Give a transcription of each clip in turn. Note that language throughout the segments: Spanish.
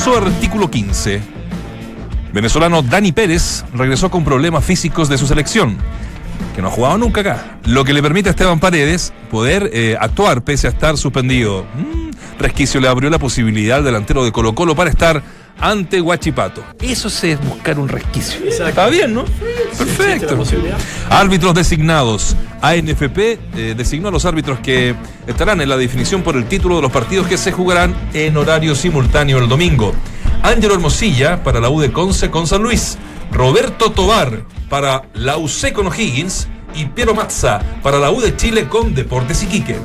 Artículo 15. Venezolano Dani Pérez regresó con problemas físicos de su selección, que no ha jugado nunca acá, lo que le permite a Esteban Paredes poder eh, actuar pese a estar suspendido. Mm, resquicio le abrió la posibilidad al delantero de Colo Colo para estar ante Guachipato. Eso es buscar un resquicio. Está bien, ¿no? Perfecto. Árbitros designados. ANFP eh, designó a los árbitros que estarán en la definición por el título de los partidos que se jugarán en horario simultáneo el domingo. Ángelo Hermosilla para la U de Conce con San Luis. Roberto Tobar para la UC con O'Higgins. Y Piero Mazza para la U de Chile con Deportes Iquique.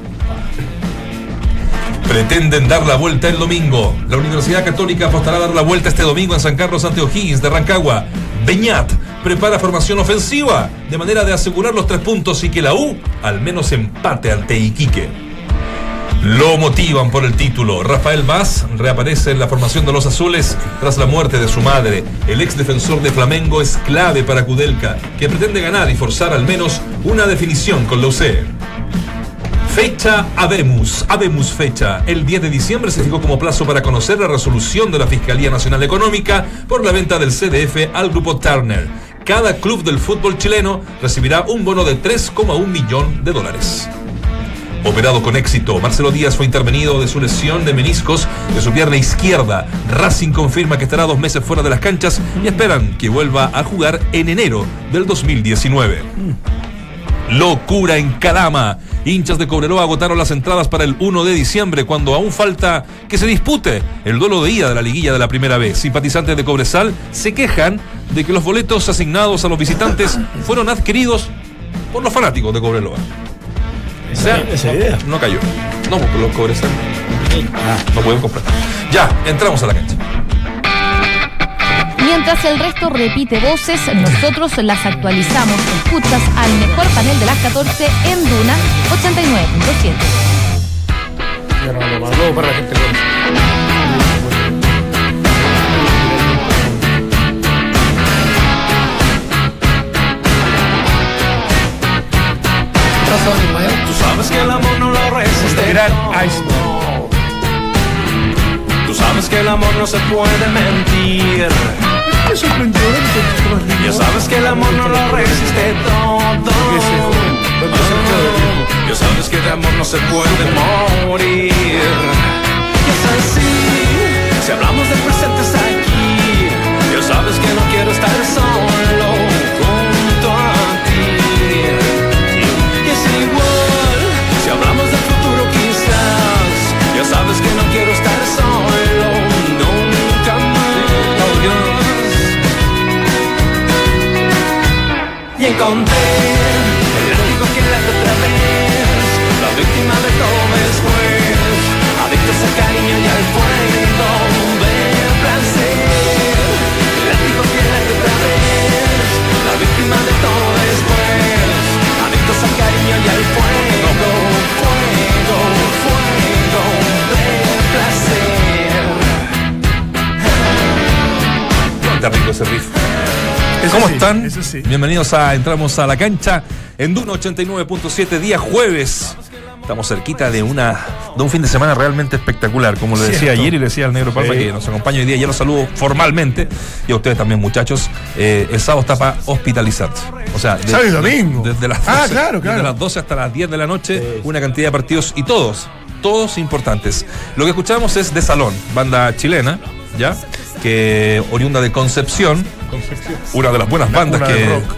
Pretenden dar la vuelta el domingo. La Universidad Católica apostará a dar la vuelta este domingo en San Carlos ante O'Higgins de Rancagua. Beñat prepara formación ofensiva de manera de asegurar los tres puntos y que la U al menos empate ante Iquique. Lo motivan por el título. Rafael Vaz reaparece en la formación de los azules tras la muerte de su madre. El ex defensor de Flamengo es clave para Kudelka, que pretende ganar y forzar al menos una definición con la UC. Fecha Abemus, Abemus fecha. El 10 de diciembre se fijó como plazo para conocer la resolución de la Fiscalía Nacional Económica por la venta del CDF al grupo Turner. Cada club del fútbol chileno recibirá un bono de 3,1 millón de dólares. Operado con éxito, Marcelo Díaz fue intervenido de su lesión de meniscos de su pierna izquierda. Racing confirma que estará dos meses fuera de las canchas y esperan que vuelva a jugar en enero del 2019. Locura en Calama. Hinchas de Cobreloa agotaron las entradas para el 1 de diciembre cuando aún falta que se dispute el duelo de ida de la liguilla de la primera vez. Simpatizantes de Cobresal se quejan de que los boletos asignados a los visitantes fueron adquiridos por los fanáticos de Cobreloa. O sea, no, no cayó. No, porque los Cobresal no pueden comprar. Ya, entramos a la cancha. Mientras el resto repite voces, nosotros las actualizamos. Escuchas al mejor panel de las 14 en Duna 89.7. Ya no lo mandó para la gente con- Tú sabes que el amor no lo resiste. Gran. Tú sabes que el amor no se puede mentir. Ya sabes que el amor no lo resiste todo. Ya sabes que de amor no se puede morir. Y es así. Si hablamos de presentes aquí, ya sabes que no quiero estar solo encontré el amigo que late otra vez, la víctima de todo después, ¿Cómo sí, están? eso sí. Bienvenidos a Entramos a la cancha en Duna 89.7, día jueves. Estamos cerquita de una de un fin de semana realmente espectacular, como le decía Cierto. ayer y le decía al Negro Palma Sí. que nos acompaña hoy día. Ya los saludo formalmente y a ustedes también, muchachos. Eh, el sábado está para hospitalizarse. O sea, de- Sábado y domingo. Desde las, Ah, 12, claro, claro. desde las 12 hasta las 10 de la noche, una cantidad de partidos y todos, todos importantes. Lo que escuchamos es de Salón, banda chilena, ¿ya? Que oriunda de Concepción, una de las buenas La bandas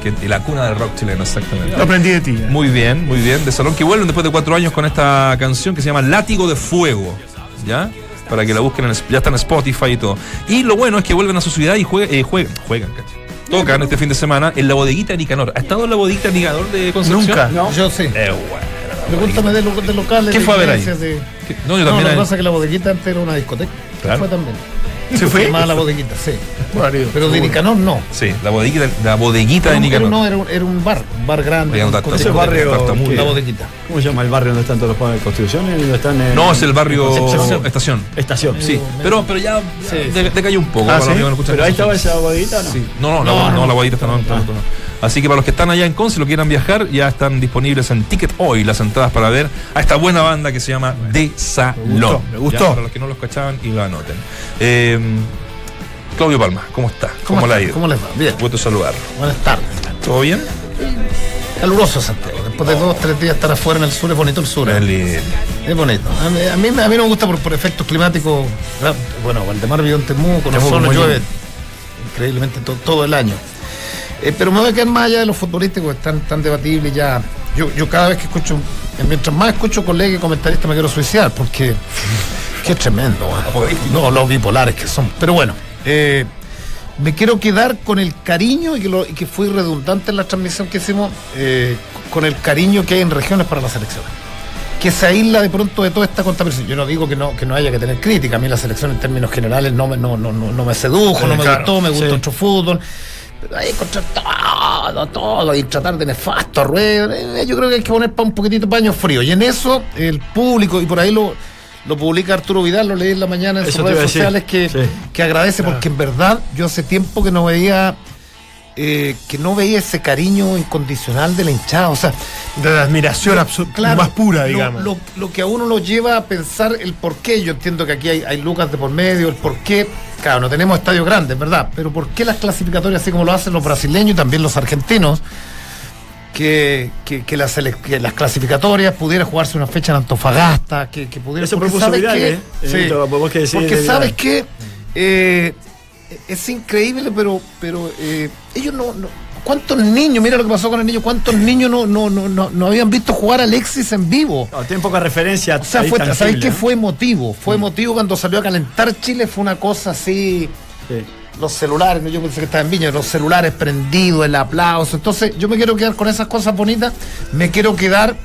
que, que- la cuna del rock chileno, exactamente. Lo aprendí de ti. ¿eh? Muy bien, muy bien. De Salón que vuelven después de cuatro años con esta canción que se llama Látigo de Fuego. ¿Ya? Para que la busquen, en, ya está en Spotify y todo. Y lo bueno es que vuelven a su ciudad y jue- eh, juegan, juegan, cacho. Tocan este fin de semana en la bodeguita de Nicanor. ¿Ha estado en la bodeguita de Nicanor de Concepción? Nunca. No, yo sí. Eh, bueno. Pregúntame de, lo- de locales. ¿Qué de fue a ver ahí? No, yo No, también. lo que pasa es que la bodeguita antes era una discoteca. Claro. Fue también. ¿Se fue? Llamaba la bodeguita, sí. Marido. Pero de Nicanor no. Sí, la bodeguita, la bodeguita de un- Nicanor. no, era, un, era un bar, un bar grande. Oigan, con. Ese barrio. La bodeguita. ¿Cómo se llama el barrio donde están todos los juegos de Constitución? ¿Y donde están en- No, es el barrio. Estación. Estación. Sí, pero, pero ya Sí. decayó un poco. Ah, para los ¿sí? amigos que no escuchan Pero ahí estaba esa bodeguita, ¿no? Sí. No, no, no, No, no, no. la bodeguita está no, no, no. Así que para los que están allá en Conce y lo quieran viajar, ya están disponibles en Ticket Hoy las entradas para ver a esta buena banda que se llama De Salón. me gustó. Para los que no los cachaban y lo anoten. Eh, Claudio Palma, ¿cómo está? ¿Cómo, le ha está? ido? ¿Cómo les va? Bien. Gusto saludarlo. Buenas tardes. ¿Todo bien? Caluroso Santiago. Después de dos, tres días estar afuera en el sur, es bonito el sur. ¿eh? Es bonito. A mí, a mí, a mí no me gusta por, por efectos climáticos. ¿verdad? Bueno, Valdemar vivió en Temuco, nosotros muy llueve increíblemente to- todo el año. Eh, pero me voy a quedar más allá de los futbolísticos que están tan debatibles ya. Yo, yo cada vez que escucho, eh, mientras más escucho colegas y comentaristas me quiero suicidar porque qué tremendo. No, los bipolares que son. Pero bueno, eh, me quiero quedar con el cariño y que, lo- y que fui redundante en la transmisión que hicimos, eh, con el cariño que hay en regiones para las elecciones que se aísla de pronto de toda esta contaminación. Yo no digo que no, que no haya que tener crítica. A mí la selección en términos generales no me, no, no, no, no me sedujo, no me claro, gustó, me gustó sí. otro fútbol. Hay que encontrar todo, todo y tratar de nefasto a ruedas. Eh, Yo creo que hay que poner pa- un poquitito paño frío. Y en eso el público, y por ahí lo, lo publica Arturo Vidal, lo leí en la mañana en Eso sus redes sociales, que, Sí. que agradece porque en verdad yo hace tiempo que no veía... eh, que no veía ese cariño incondicional de la hinchada. O sea, De la admiración absu- más pura, digamos. Lo, lo que a uno lo lleva a pensar el por qué. Yo entiendo que aquí hay, hay lucas de por medio, el por qué. Claro, no tenemos estadios grandes, ¿verdad? Pero por qué las clasificatorias, así como lo hacen los brasileños y también los argentinos, que, que, que las, ele- que las clasificatorias pudiera jugarse una fecha en Antofagasta, que, que pudiera... Eso porque propuso ¿sabes? ¿eh? Sí. Que porque sabes que es increíble, pero, pero eh, ellos no, no- ¿Cuántos niños, mira lo que pasó con el niño, cuántos niños no, no, no, no, no habían visto jugar a Alexis en vivo? No, tiene poca referencia. O sea, fue, tangible, ¿sabéis qué ¿no? fue emotivo? Fue emotivo cuando salió a calentar Chile, fue una cosa así, Sí. los celulares, ¿no? yo pensé que estaba en Viña, los celulares prendidos, el aplauso. Entonces, yo me quiero quedar con esas cosas bonitas, me quiero quedar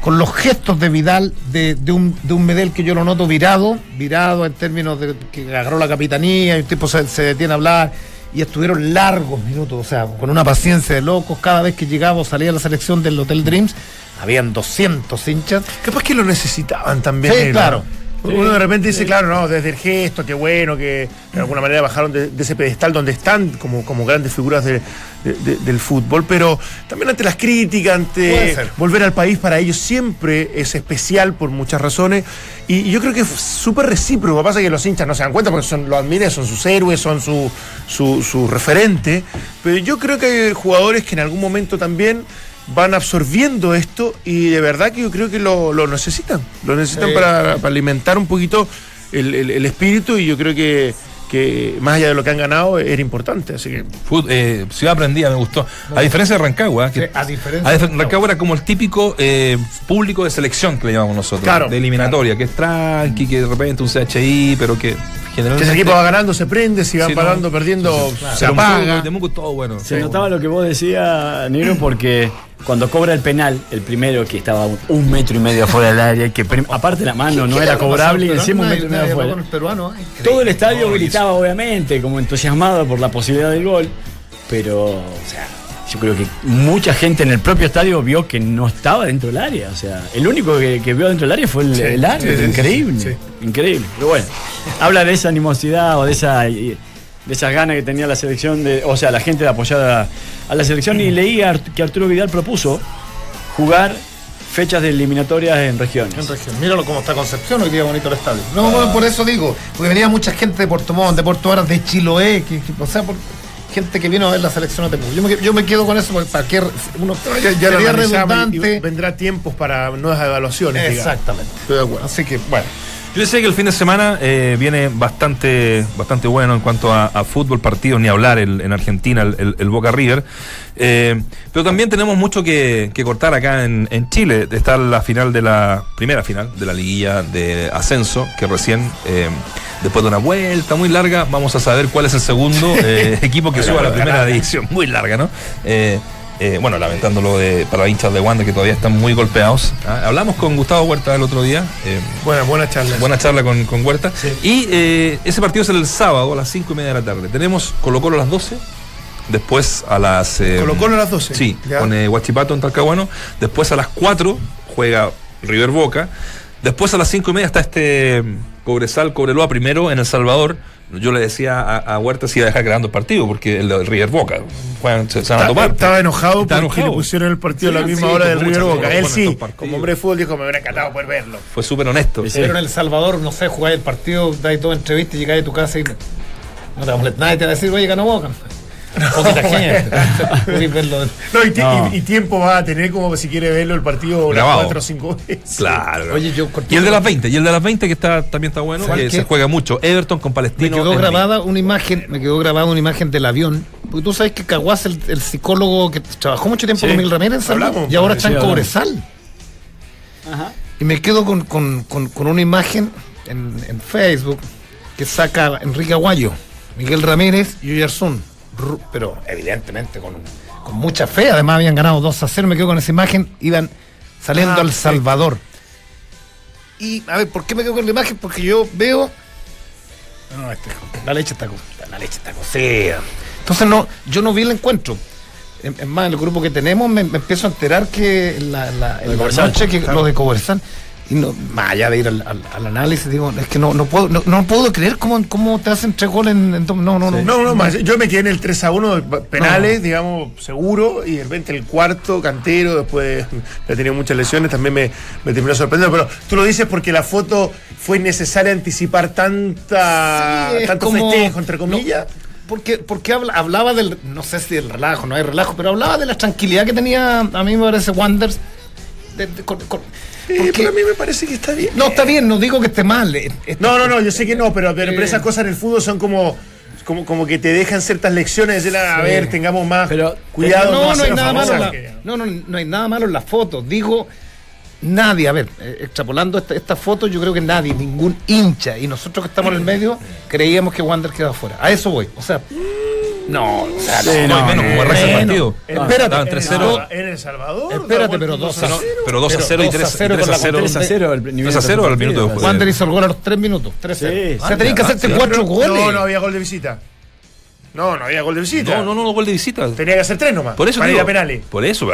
con los gestos de Vidal, de, de un, de un Medel que yo lo noto virado, virado en términos de que agarró la capitanía y un tipo se, se detiene a hablar. Y estuvieron largos minutos, o sea, con una paciencia de locos. Cada vez que llegaba o salía la selección del Hotel Dreams, habían 200 hinchas. Capaz que lo necesitaban también. Sí, ¿no? Uno de repente dice, claro, no, desde el gesto, qué bueno, que de alguna manera bajaron de, de ese pedestal donde están como, como grandes figuras de- de- de- del fútbol, pero también ante las críticas, ante volver al país para ellos siempre es especial por muchas razones. Y, y yo creo que es súper recíproco. Lo que pasa es que los hinchas no se dan cuenta porque son, lo admiran, son sus héroes, son su, su, su referente. Pero yo creo que hay jugadores que en algún momento también van absorbiendo esto y de verdad que yo creo que lo, lo necesitan. Lo necesitan Sí. para, para alimentar un poquito el, el- el espíritu y yo creo que, que más allá de lo que han ganado era importante. Así que Fut- eh, ciudad aprendida, me gustó. A diferencia de Rancagua, que Sí, a diferencia a de dif- Rancagua. Rancagua era como el típico eh, público de selección que le llamamos nosotros, Claro, de eliminatoria, que es tranqui, que de repente un CHI, pero que que generalmente. ese equipo va ganando, se prende, si van Sí, no. parando, perdiendo, se apaga. Temuco- Temuco todo bueno. Se Sí. notaba lo que vos decías, Negro, porque cuando cobra el penal, el primero que estaba un, metro y medio fuera del área, que aparte la mano no ¿Qué era cobrable y encima un metro y medio afuera. el. Todo el estadio No, gritaba, obviamente, como entusiasmado por la posibilidad del gol, pero, o sea, yo creo que mucha gente en el propio estadio vio que no estaba dentro del área. O sea, el único que, que vio dentro del área fue el, Sí, el árbitro. sí, sí, increíble. sí. Increíble. Pero bueno, habla de esa animosidad o de esa de esas ganas que tenía la selección, de, o sea, la gente de apoyar a, a la selección. Y leí que Arturo Vidal propuso jugar fechas de eliminatorias en regiones. En región. Míralo cómo está Concepción, hoy día bonito el estadio. No, bueno, por eso digo, porque venía mucha gente de Puerto Montt, de Puerto Varas, de Chiloé, que, que- o sea, por, gente que vino a ver la selección de Temuco. Yo me, yo me quedo con eso, porque para que uno Ya, ya sería y- redundante. vendrá tiempos para nuevas evaluaciones. digamos. Exactamente. Estoy de acuerdo. Así que, bueno. Yo decía que el fin de semana eh, viene bastante, bastante bueno en cuanto a, a fútbol, partidos, ni hablar el- en Argentina, el, el- el Boca River. Eh, pero también tenemos mucho que, que cortar acá en, en Chile. Está la final de la, primera final de la liguilla de ascenso, que recién, eh, después de una vuelta muy larga, vamos a saber cuál es el segundo equipo que suba a la primera división. Muy larga, ¿no? Eh, bueno, lamentándolo de, para hinchas de Wanda que todavía están muy golpeados. Ah, Hablamos con Gustavo Huerta el otro día. eh, Buena, buena charla. Buena charla con, con Huerta. Sí. Y eh, ese partido es el sábado a las 5 y media de la tarde. Tenemos Colo Colo a las 12. Después a las. eh, Colo Colo a las 12. Sí, Ya. con Huachipato en Talcahuano. Después a las 4 juega River Boca. Después a las cinco y media está este mm, Cobresal, Cobreloa primero en El Salvador. Yo le decía a, a Huerta si iba a dejar grabando el partido porque el de River Boca juegan- se, se van a tomar. Estaba enojado Estaba porque enojado. le pusieron el partido a la Sí, misma sí, hora del River Boca. Él sí, como hombre de fútbol, dijo: Me hubiera encantado poder verlo. Fue súper honesto. Pero en El Salvador, no sé, jugáis el partido, dais toda entrevista y llegáis a tu casa y no te va a molestar. Nadie te va a decir, oye, ganó Boca. Poquita gente. No, y, No. y- y tiempo va a tener como si quiere verlo el partido unas Grabado. cuatro o cinco veces. Claro. Oye, yo y el de las 20, y el de las 20 que está también está bueno, ¿Cuál que se juega mucho. Everton con Me Palestino. quedó en grabada una imagen, me quedó grabada una imagen del avión. Porque tú sabes que Caguas, el, el psicólogo que trabajó mucho tiempo Sí. con Miguel Ramírez, y ahora está en. Cobresal. Ajá. Y me quedo con, con- con- con una imagen en, en Facebook que saca Enrique Aguayo, Miguel Ramírez y Oyarzún. Pero evidentemente con, con mucha fe, además habían ganado 2 a 0, me quedo con esa imagen, iban saliendo Ah, al. Salvador. Y a ver, ¿por qué me quedo con la imagen? Porque yo veo. No, este- la leche está la leche está cocida. Entonces no, yo no vi el encuentro. Es más, el grupo que tenemos me, me empiezo a enterar que la, la, en la noche que lo de Cobresal y no, más allá de ir al, al- al análisis, digo, es que no, no puedo, no, no puedo creer cómo, cómo te hacen tres goles en, en no, no, no, No, no, más. Yo me quedé en el 3 a 1 de penales, digamos, seguro, y de repente el cuarto, cantero, después he tenido muchas lesiones, también me, me terminó sorprendiendo. Pero tú lo dices porque la foto fue necesaria anticipar tanta, Sí, tanto como- festejo, entre comillas. Porque, porque habla- hablaba del, no sé si del relajo, no hay relajo, pero hablaba de la tranquilidad que tenía, a mí me parece Wanders. de- de- con- con- Eh, porque- pero a mí me parece que está bien. no, está bien, no digo que esté mal. eh, No, no, no, yo sé que no, pero, pero, pero Eh. esas cosas en el fútbol son como, como, como que te dejan ciertas lecciones de decir, a Sí. ver, tengamos más Pero- cuidado. no, no, hay nada malo. en la- no, no, no hay nada malo en las fotos. Digo, nadie, a ver, eh, extrapolando esta, esta foto, yo creo que nadie, ningún hincha, y nosotros que estamos en el medio, creíamos que Wander quedaba fuera. A eso voy. O sea, no, o sea, Sí, No, no, menos como no, partido. Espérate, En El 3-0. Salvador- En El Salvador. Espérate, pero vuelta 2 a dos 0. Pero 2 a Pero 0 y 2 a 3 0 3 con a la 0. 3 a 0 el nivel 3 a 0 al minuto de juego. Wander hizo el gol a los 3 minutos. 3 Sí, O sea, sí. tenéis que Ah, hacerte sí. 4 goles. No, no había gol de visita. No, no había gol de visita. No, no, no, no, gol de visita. Tenía que hacer tres nomás. Por eso para digo, ir a penales. Por eso,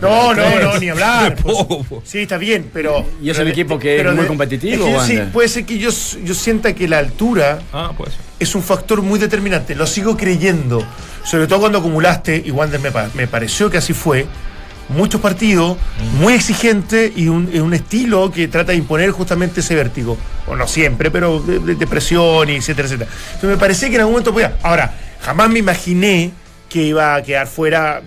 No, no, tres. no, ni hablar. Pues. poco, po. Sí, está bien, pero. Y es un equipo que es muy de- competitivo, es que yo sí, puede ser que yo, yo sienta que la altura Ah, pues. es un factor muy determinante. Lo sigo creyendo. Sobre todo cuando acumulaste, y Wander me, me pareció que así fue, muchos partidos, muy exigente y un, un estilo que trata de imponer justamente ese vértigo. O no siempre, pero de, de- de presión, y etcétera, etcétera. Entonces me parecía que en algún momento podía. Ahora, jamás me imaginé que iba a quedar fuera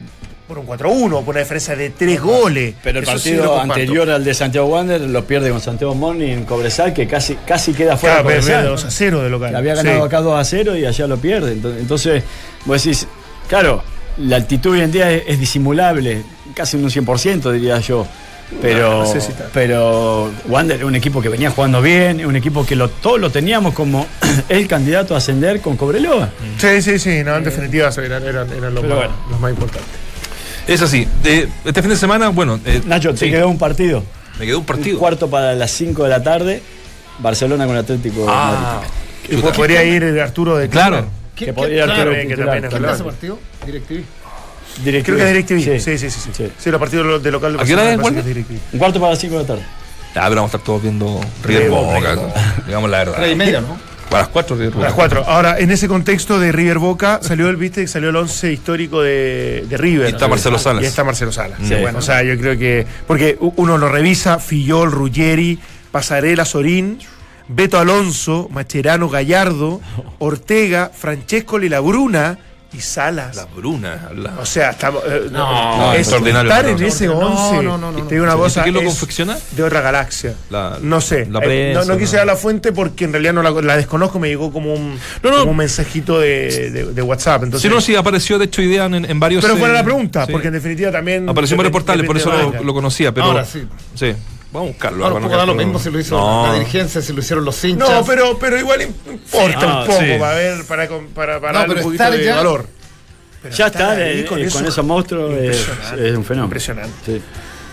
por un 4-1, por una diferencia de tres goles. Pero el Eso partido anterior al de Santiago Wander lo pierde con Santiago Morning en Cobresal, que casi, casi queda fuera Claro, de Cobresal. 2 a 0 de local. Que había ganado Sí. acá 2 a 0 y allá lo pierde. Entonces, entonces, vos decís, claro, la altitud hoy en día es, es disimulable, casi un 100% diría yo. Pero, No, pero Wander un equipo que venía jugando bien, un equipo que lo, todos lo teníamos como el candidato a ascender con Cobreloa. Sí, sí, sí, no, en definitiva eran, eran, eran los, más, bueno. los más importantes. Es así. De- este fin de semana, bueno. eh, Nacho, te sí, quedó un partido. Me quedó un Un partido. cuarto para las 5 de la tarde, Barcelona con Atlético de Ah, Madrid. Y chuta. podría ir Arturo de Claro. ¿Qué- Que podría claro, Arturo eh, que titular. también es ¿Quién verdad. da ese partido? DirecTV. DirecTV. Creo que es DirecTV. Sí. Sí, sí, sí. sí, sí. Los partidos de local de ¿A qué hora es. Un cuarto para las 5 de la tarde. Ah, pero vamos a estar todos viendo River Boca, Digamos la verdad. Tres y media, ¿no? A las 4 River A Boca. las 4. Ahora, en ese contexto de River Boca, salió el, viste, salió el 11 histórico de, de River. Y está Marcelo Salas. Y está Marcelo Salas. Sí. Bueno, o sea, yo creo que. Porque uno lo revisa: Fillol, Ruggeri, Pasarela, Sorín, Beto Alonso, Macherano, Gallardo, Ortega, Francesco La Bruna y Salas. La Bruna. la- O sea, estamos. eh, No, es extraordinario, Estar no, en no. ese No, 11. no, no, no, Te digo una no. cosa. ¿Quién lo es confecciona? De otra galaxia. La- no sé. la Eh, prensa, no, no quise no. dar la fuente porque en realidad no la, la desconozco. Me llegó como un, No, no. como un mensajito de, de- de WhatsApp. Entonces, Si no, sí apareció de hecho idea en, en varios. pero eh, fuera la pregunta, sí. porque en definitiva también. Apareció en varios portales, por eso lo, lo conocía. Pero, Ahora sí. Sí. Vamos a buscarlo. Ahora un para poco da lo mismo si lo hizo No. la dirigencia, si lo hicieron los hinchas. No, pero, pero igual importa Sí, un ah, poco sí. para ver, para, con- para, para No, pero un poquito de ya- valor. Pero Ya está, eh, con, eso- esos monstruos es, Impresionante. es un fenómeno. Impresionante. Sí.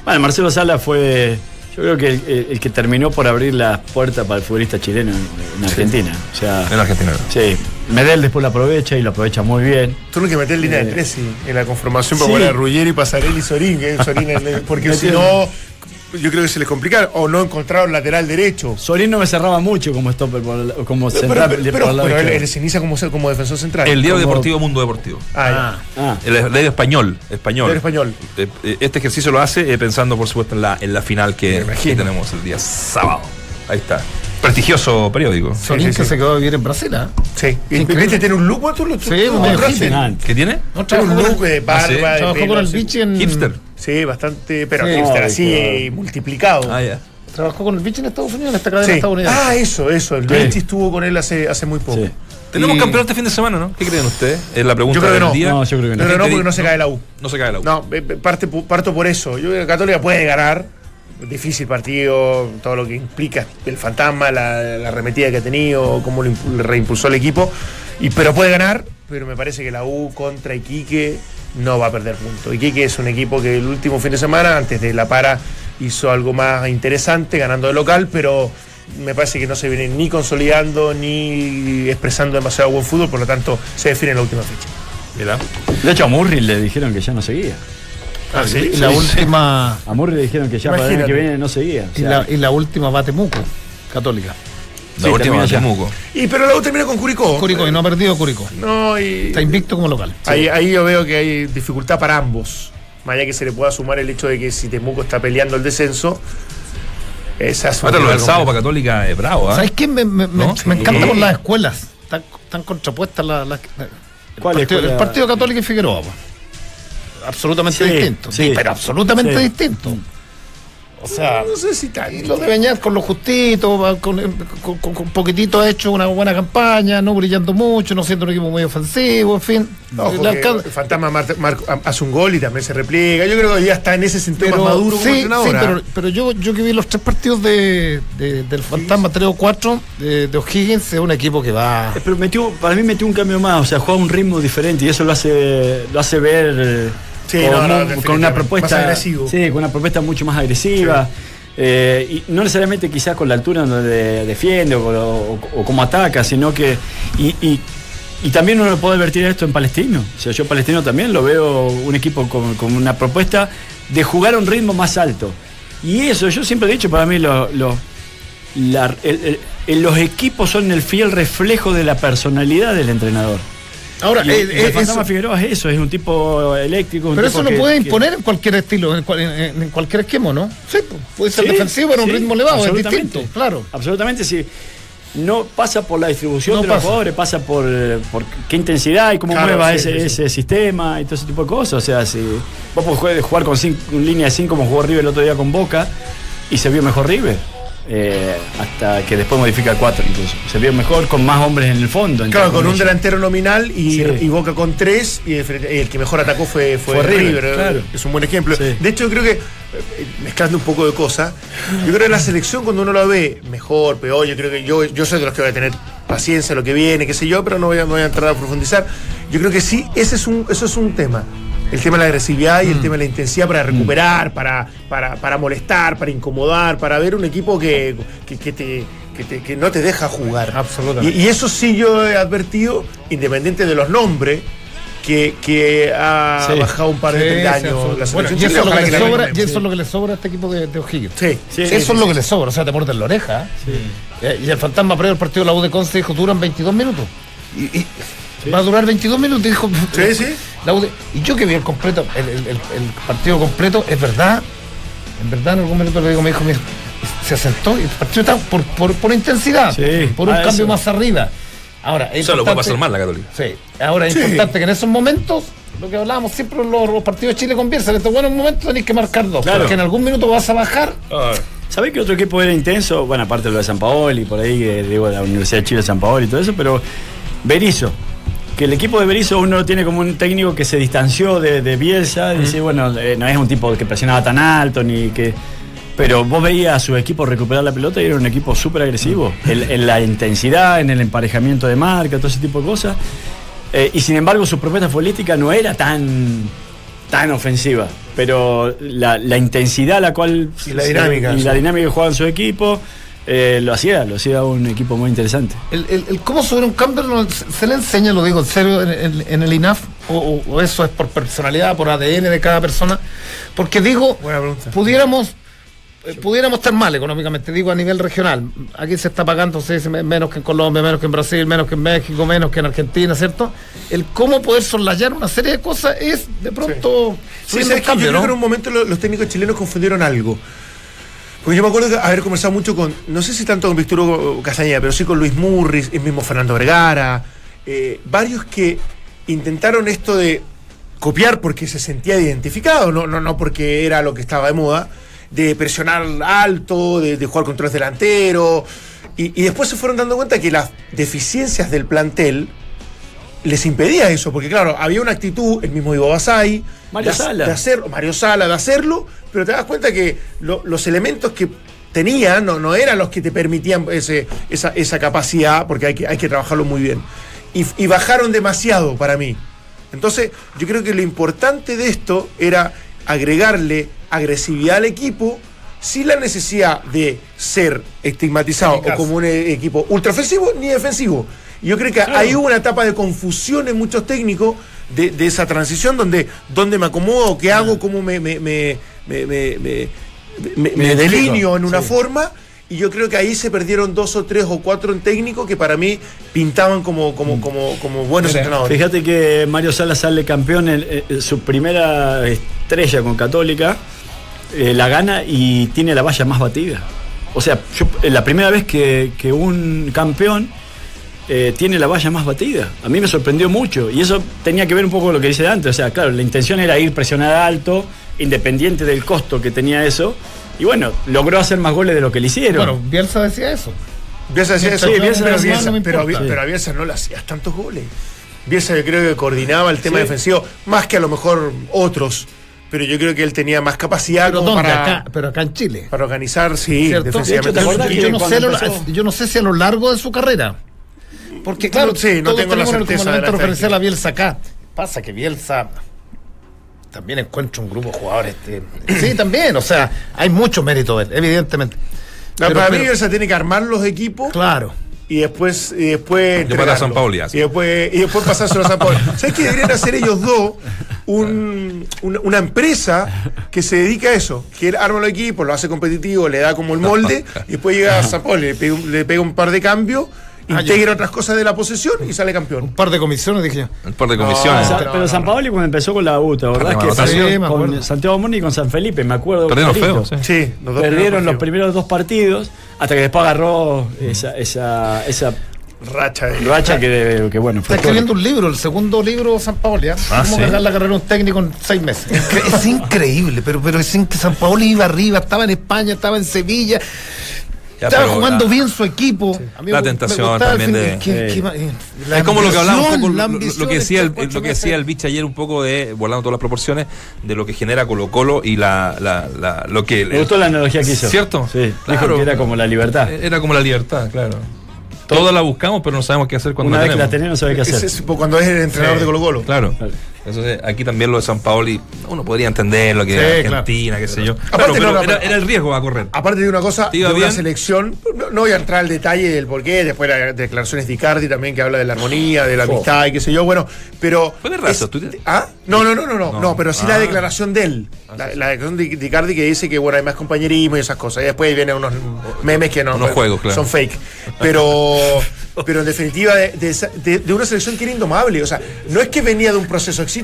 Bueno, Marcelo Sala fue, yo creo que el, el- que terminó por abrir las puertas para el futbolista chileno en, en Argentina. O sea, En Argentina. sí, Medel después lo aprovecha y lo aprovecha muy bien. Tuve que meter línea de Eh, tres y- en la conformación para sí. poner a Ruggeri, Pasarelli y Sorín, que es Sorín porque si no, yo creo que se les complicaron. O no encontraron lateral derecho. Solín no me cerraba mucho como stopper, por el- como Pero, central. pero- por pero- el lado pero él, él se inicia como, como defensor central. El diario Como- deportivo Mundo Deportivo. Ah, Ah, El diario español. Español. Diario español. Eh, eh, Este ejercicio lo hace eh, pensando, por supuesto, en la, en la final que, que tenemos el día sábado. Ahí está. Prestigioso periódico. Solín sí, que sí. se quedó a vivir en Brasil, ¿ah? sí. ¿Y increíble. viste tiene un look? ¿Tú lo Sí, impresionante. ¿Qué tiene? No, Tiene un trabajó look con, de barba, Ah, sí. de trabajó con el. Vichy en. Hipster. Sí, bastante. Pero Sí. hipster así, claro. eh, multiplicado. Ah, ya. Trabajó con el Vichy en Estados Unidos, en esta cadena Sí. estadounidense. Ah, eso, eso. El Sí. Benchi estuvo con él hace, hace muy poco. Sí. Tenemos Y- campeón este fin de semana, ¿no? ¿Qué creen ustedes? Es la pregunta Yo creo que del no. día. No, yo creo que no. Pero no, porque no se cae la U. No se cae la U. No, eh, eh, parte, parto por eso. Yo creo que Católica puede ganar. Difícil partido, todo lo que implica el fantasma, la, la arremetida que ha tenido, cómo lo reimpulsó el equipo. Pero puede ganar, pero me parece que la U contra Iquique no va a perder puntos. Iquique es un equipo que el último fin de semana, antes de la para, hizo algo más interesante, ganando de local, pero me parece que no se viene ni consolidando ni expresando demasiado buen fútbol, por lo tanto se define en la última fecha. Mira. De hecho, a Murray le dijeron que ya no seguía. Ah, ¿sí? y la última. A Murray le dijeron que ya para el año que Imagínate. viene no seguía. O Y sea, la, y la última va a Temuco, Católica. La Sí, última de. Temuco. Y pero la U termina con Curicó. Curicó, y no ha perdido Curicó. No, y. Está invicto como local. Ahí, ahí yo veo que hay dificultad para ambos. Más allá que se le pueda sumar el hecho de que si Temuco está peleando el descenso, esa es Ahora lo del sábado para Católica es bravo, ¿ah? ¿Sabes qué? Me, me- me- ¿No? me encanta Sí. con las escuelas. Están, están contrapuestas las. las- el, ¿Cuál partido, escuela? el partido Católico y Figueroa. pues. Absolutamente Sí, distinto. sí. pero absolutamente Sí. distinto. O sea. No sé si lo de Beñat con lo justito, va con, con, con- con poquitito ha hecho una buena campaña, no brillando mucho, no siendo un equipo muy ofensivo, en fin. Alcan- el fantasma Mar- Mar- hace un gol y también se repliega. Yo creo que ya está en ese sentido pero, más maduro como sí, entrenador. sí, pero, pero yo, yo que vi los tres partidos de, de- del Fantasma, tres o cuatro, de, de O'Higgins, es un equipo que va. Eh, Pero metió, para mí metió un cambio más, o sea, juega a un ritmo diferente y eso lo hace, lo hace ver eh, Sí, con, no, no, un- con definitivamente, una propuesta. Sí, con una propuesta mucho más agresiva. eh, y no necesariamente quizás con la altura donde defiende o, o- o cómo ataca, sino que. Y, y- y también uno puede vertir esto en Palestino. O sea, yo Palestino también lo veo un equipo con, con una propuesta de jugar a un ritmo más alto. Y eso, yo siempre he dicho, para mí lo- lo- la- el- el- el- los equipos son el fiel reflejo de la personalidad del entrenador. Ahora, Y, eh, y eh, el Fantasma eso- Figueroa es eso, es un tipo eléctrico. un pero tipo eso lo que- puede que- imponer en cualquier estilo, en, cual- en- en cualquier esquema, ¿no? Sí, pues, puede ser Sí, defensivo, pero a un sí, ritmo elevado, es distinto, claro. Absolutamente, sí. No pasa por la distribución No de los pasa. jugadores, pasa por, eh, por qué intensidad y cómo Claro, mueva sí, ese, sistema y todo ese tipo de cosas. O sea, si vos podés jugar, con cinco, línea de 5 como jugó River el otro día con Boca y se vio mejor River. Eh, hasta que después modifica el 4 incluso. Se vio mejor con más hombres en el fondo. Claro, con un delantero nominal y, Sí. y Boca con tres, y, el que mejor atacó fue, fue, Fue River, River. claro. Es un buen ejemplo. Sí. De hecho, yo creo que, eh, mezclando un poco de cosas, yo creo que la selección cuando uno la ve mejor, peor, yo creo que yo, yo soy de los que voy a tener paciencia, lo que viene, qué sé yo, pero no voy a, no voy a entrar a profundizar. Yo creo que sí, ese es un, eso es un tema. El tema de la agresividad Mm. y el tema de la intensidad para recuperar, para, para, para molestar, para incomodar, para ver un equipo que, que, que te, que, te- que no te deja jugar. Absolutamente. Y, y eso sí yo he advertido, independiente de los nombres, que, que ha Sí. bajado un par de Sí, absolutamente. la Bueno, y eso, es lo que que sobra, y eso es lo que le sobra a este equipo de, de O'Higgins. Sí. Eso es lo que le sobra, o sea, te muerden la oreja. ¿eh? Y el fantasma previo al partido de la U de Conce dijo, duran 22 minutos. Y, y va a durar 22 minutos, dijo. Sí, sí. La de- y yo que vi el completo, el, el- el- el partido completo, es verdad, en verdad en algún momento le digo, me dijo, mira, se asentó y el partido está por, por, por intensidad, Sí. por un Ah, cambio eso. más arriba. Ahora, es Eso lo puede pasar mal la Católica. Sí, ahora es Sí. importante que en esos momentos, lo que hablábamos siempre los, los partidos de Chile convierten, en estos buenos momentos tenéis que marcar dos, Claro. porque en algún minuto vas a bajar. ¿Sabés qué otro equipo era intenso? Bueno, aparte de lo de San Paolo y por ahí, que digo, la Universidad de Chile, San Paolo y todo eso, pero Berizzo. Que el equipo de Berizzo uno lo tiene como un técnico que se distanció de, de Bielsa, y dice, bueno, eh, no es un tipo que presionaba tan alto ni que. Pero vos veías a su equipo recuperar la pelota y era un equipo súper agresivo. En, en la intensidad, en el emparejamiento de marca, todo ese tipo de cosas. Eh, y sin embargo, su propuesta futbolística no era tan, tan ofensiva. Pero la, la intensidad a la cual. Y la dinámica, Y sí. la dinámica que jugaba en su equipo. Eh, lo hacía, lo hacía un equipo muy interesante. El, el- el cómo sobre un cambio no- se le enseña, lo digo en serio, en, en- en el INAF, o, o- o eso es por personalidad, por ADN de cada persona. Porque digo, pudiéramos, eh, pudiéramos estar mal económicamente, digo a nivel regional. Aquí se está pagando se dice, menos que en Colombia, menos que en Brasil, menos que en México, menos que en Argentina, ¿cierto? El cómo poder soslayar una serie de cosas es de pronto Sí, subiendo ¿sabes el qué? cambio, yo creo que en un momento lo- los, técnicos chilenos confundieron algo. Porque yo me acuerdo de haber conversado mucho con, no sé si tanto con Víctor Castañeda, pero sí con Luis Murris, el mismo Fernando Vergara, eh, varios que intentaron esto de copiar porque se sentía identificado, no, no, no porque era lo que estaba de moda, de presionar alto, de, jugar con tres delanteros, y después se fueron dando cuenta que las deficiencias del plantel les impedía eso, porque claro, había una actitud, el mismo Ivo Basay, Mario de, Sala. de hacer, Mario Sala, de hacerlo, pero te das cuenta que lo- los elementos que tenían no, no eran los que te permitían ese, esa, esa capacidad, porque hay que, hay que trabajarlo muy bien. Y, y bajaron demasiado para mí. Entonces, yo creo que lo importante de esto era agregarle agresividad al equipo sin la necesidad de ser estigmatizado o como un eh, equipo ultraofensivo ni defensivo. Y yo creo que ahí hubo una etapa de confusión en muchos técnicos de, de esa transición donde, donde me acomodo, qué hago, cómo me, delineo en una sí. forma. Y yo creo que ahí se perdieron dos o tres o cuatro en técnicos que para mí pintaban como, como, como, como buenos entrenadores. Fíjate que Mario Sala sale campeón en, en su primera estrella con Católica, eh, la gana y tiene la valla más batida. O sea, yo, eh, la primera vez que, que un campeón eh, tiene la valla más batida. A mí me sorprendió mucho. Y eso tenía que ver un poco con lo que dice antes. O sea, claro, la intención era ir presionar alto, independiente del costo que tenía eso. Y bueno, logró hacer más goles de lo que le hicieron. Bueno, Bielsa decía eso. Bielsa decía eso, Sí, Bielsa pero, Bielsa, no me pero, pero a Bielsa no le hacías tantos goles. Bielsa yo creo que coordinaba el tema Sí. defensivo más que a lo mejor otros, pero yo creo que él tenía más capacidad Pero como ¿dónde? para, Acá, pero acá en Chile. para organizar, sí, ¿Cierto? defensivamente. ¿te acordás Y que yo, no cuando sé, a lo- empezó- yo no sé si a lo largo de su carrera. Porque claro, No, sí, no todos tengo la tenemos el- certeza de la elemento referencial estadística. a Bielsa acá. Pasa que Bielsa también encuentra un grupo de jugadores. este, sí, también, o sea, hay mucho mérito de él, evidentemente. No, Pero- para mí Bielsa tiene que armar los equipos Claro. y después y después a. San Paoli, así. y después y después pasárselo a San Paoli ¿sabes qué deberían hacer ellos dos un- una, una empresa que se dedica a eso que él arma los equipos lo hace competitivo le da como el molde y después llega a San Paoli le pega, le pega un par de cambios Ah, integra otras cosas de la posesión y sale campeón Un par de comisiones, dije yo. Un par de comisiones. No, pero San. Paoli cuando empezó con la UTA, ¿verdad? Que sí, con. Santiago Moni y con San Felipe, me acuerdo. Perdieron feo, sí. sí los dos Perdieron los primeros dos partidos hasta que después agarró esa, esa, esa racha de- racha que, que, bueno, Está escribiendo un libro, el segundo libro San Paoli. ¿ah? Ah, Cómo sí. ganar la carrera de un técnico en seis meses. Es increíble, pero, pero es in- San Paoli iba arriba, estaba en España, estaba en Sevilla. Ya, estaba pero jugando la- bien su equipo. Mí La tentación también de- que- Sí. que- eh, la es como lo que hablamos un poco, ambición, la lo- que de decía el, lo que decía el bicho ayer un poco de, volando todas las proporciones, de lo que genera Colo Colo y la, la, la- lo que... Me gustó la analogía que hizo. ¿Cierto? Sí, Claro. dijo que era como la libertad. Era como la libertad, claro. Todas la buscamos, pero no sabemos qué hacer cuando Una la vez que la tenemos. no sabe qué hacer. Es cuando es el entrenador Sí, de Colo Colo Claro. Claro. Entonces, aquí también lo de San Paoli, uno podría entender lo que Sí, era claro. Argentina, qué sé yo. Aparte, Claro, pero no, no, era, el riesgo a correr. Aparte de una cosa, ¿Te iba de una bien? selección, no, no voy a entrar al detalle del porqué, después las declaraciones de Icardi también que habla de la armonía, de la amistad y qué sé yo, bueno, pero... ¿Fue de es- tú te- ¿Ah? No, no, no, no, no, No. pero sí Ah. la declaración de él, la, la declaración de, de Icardi que dice que, bueno, hay más compañerismo y esas cosas, y después vienen unos memes que no... Unos juegos, claro. Son fake, pero... Pero en definitiva, de, de esa- de- de una selección que era indomable. O sea, no es que venía de un proceso exitoso,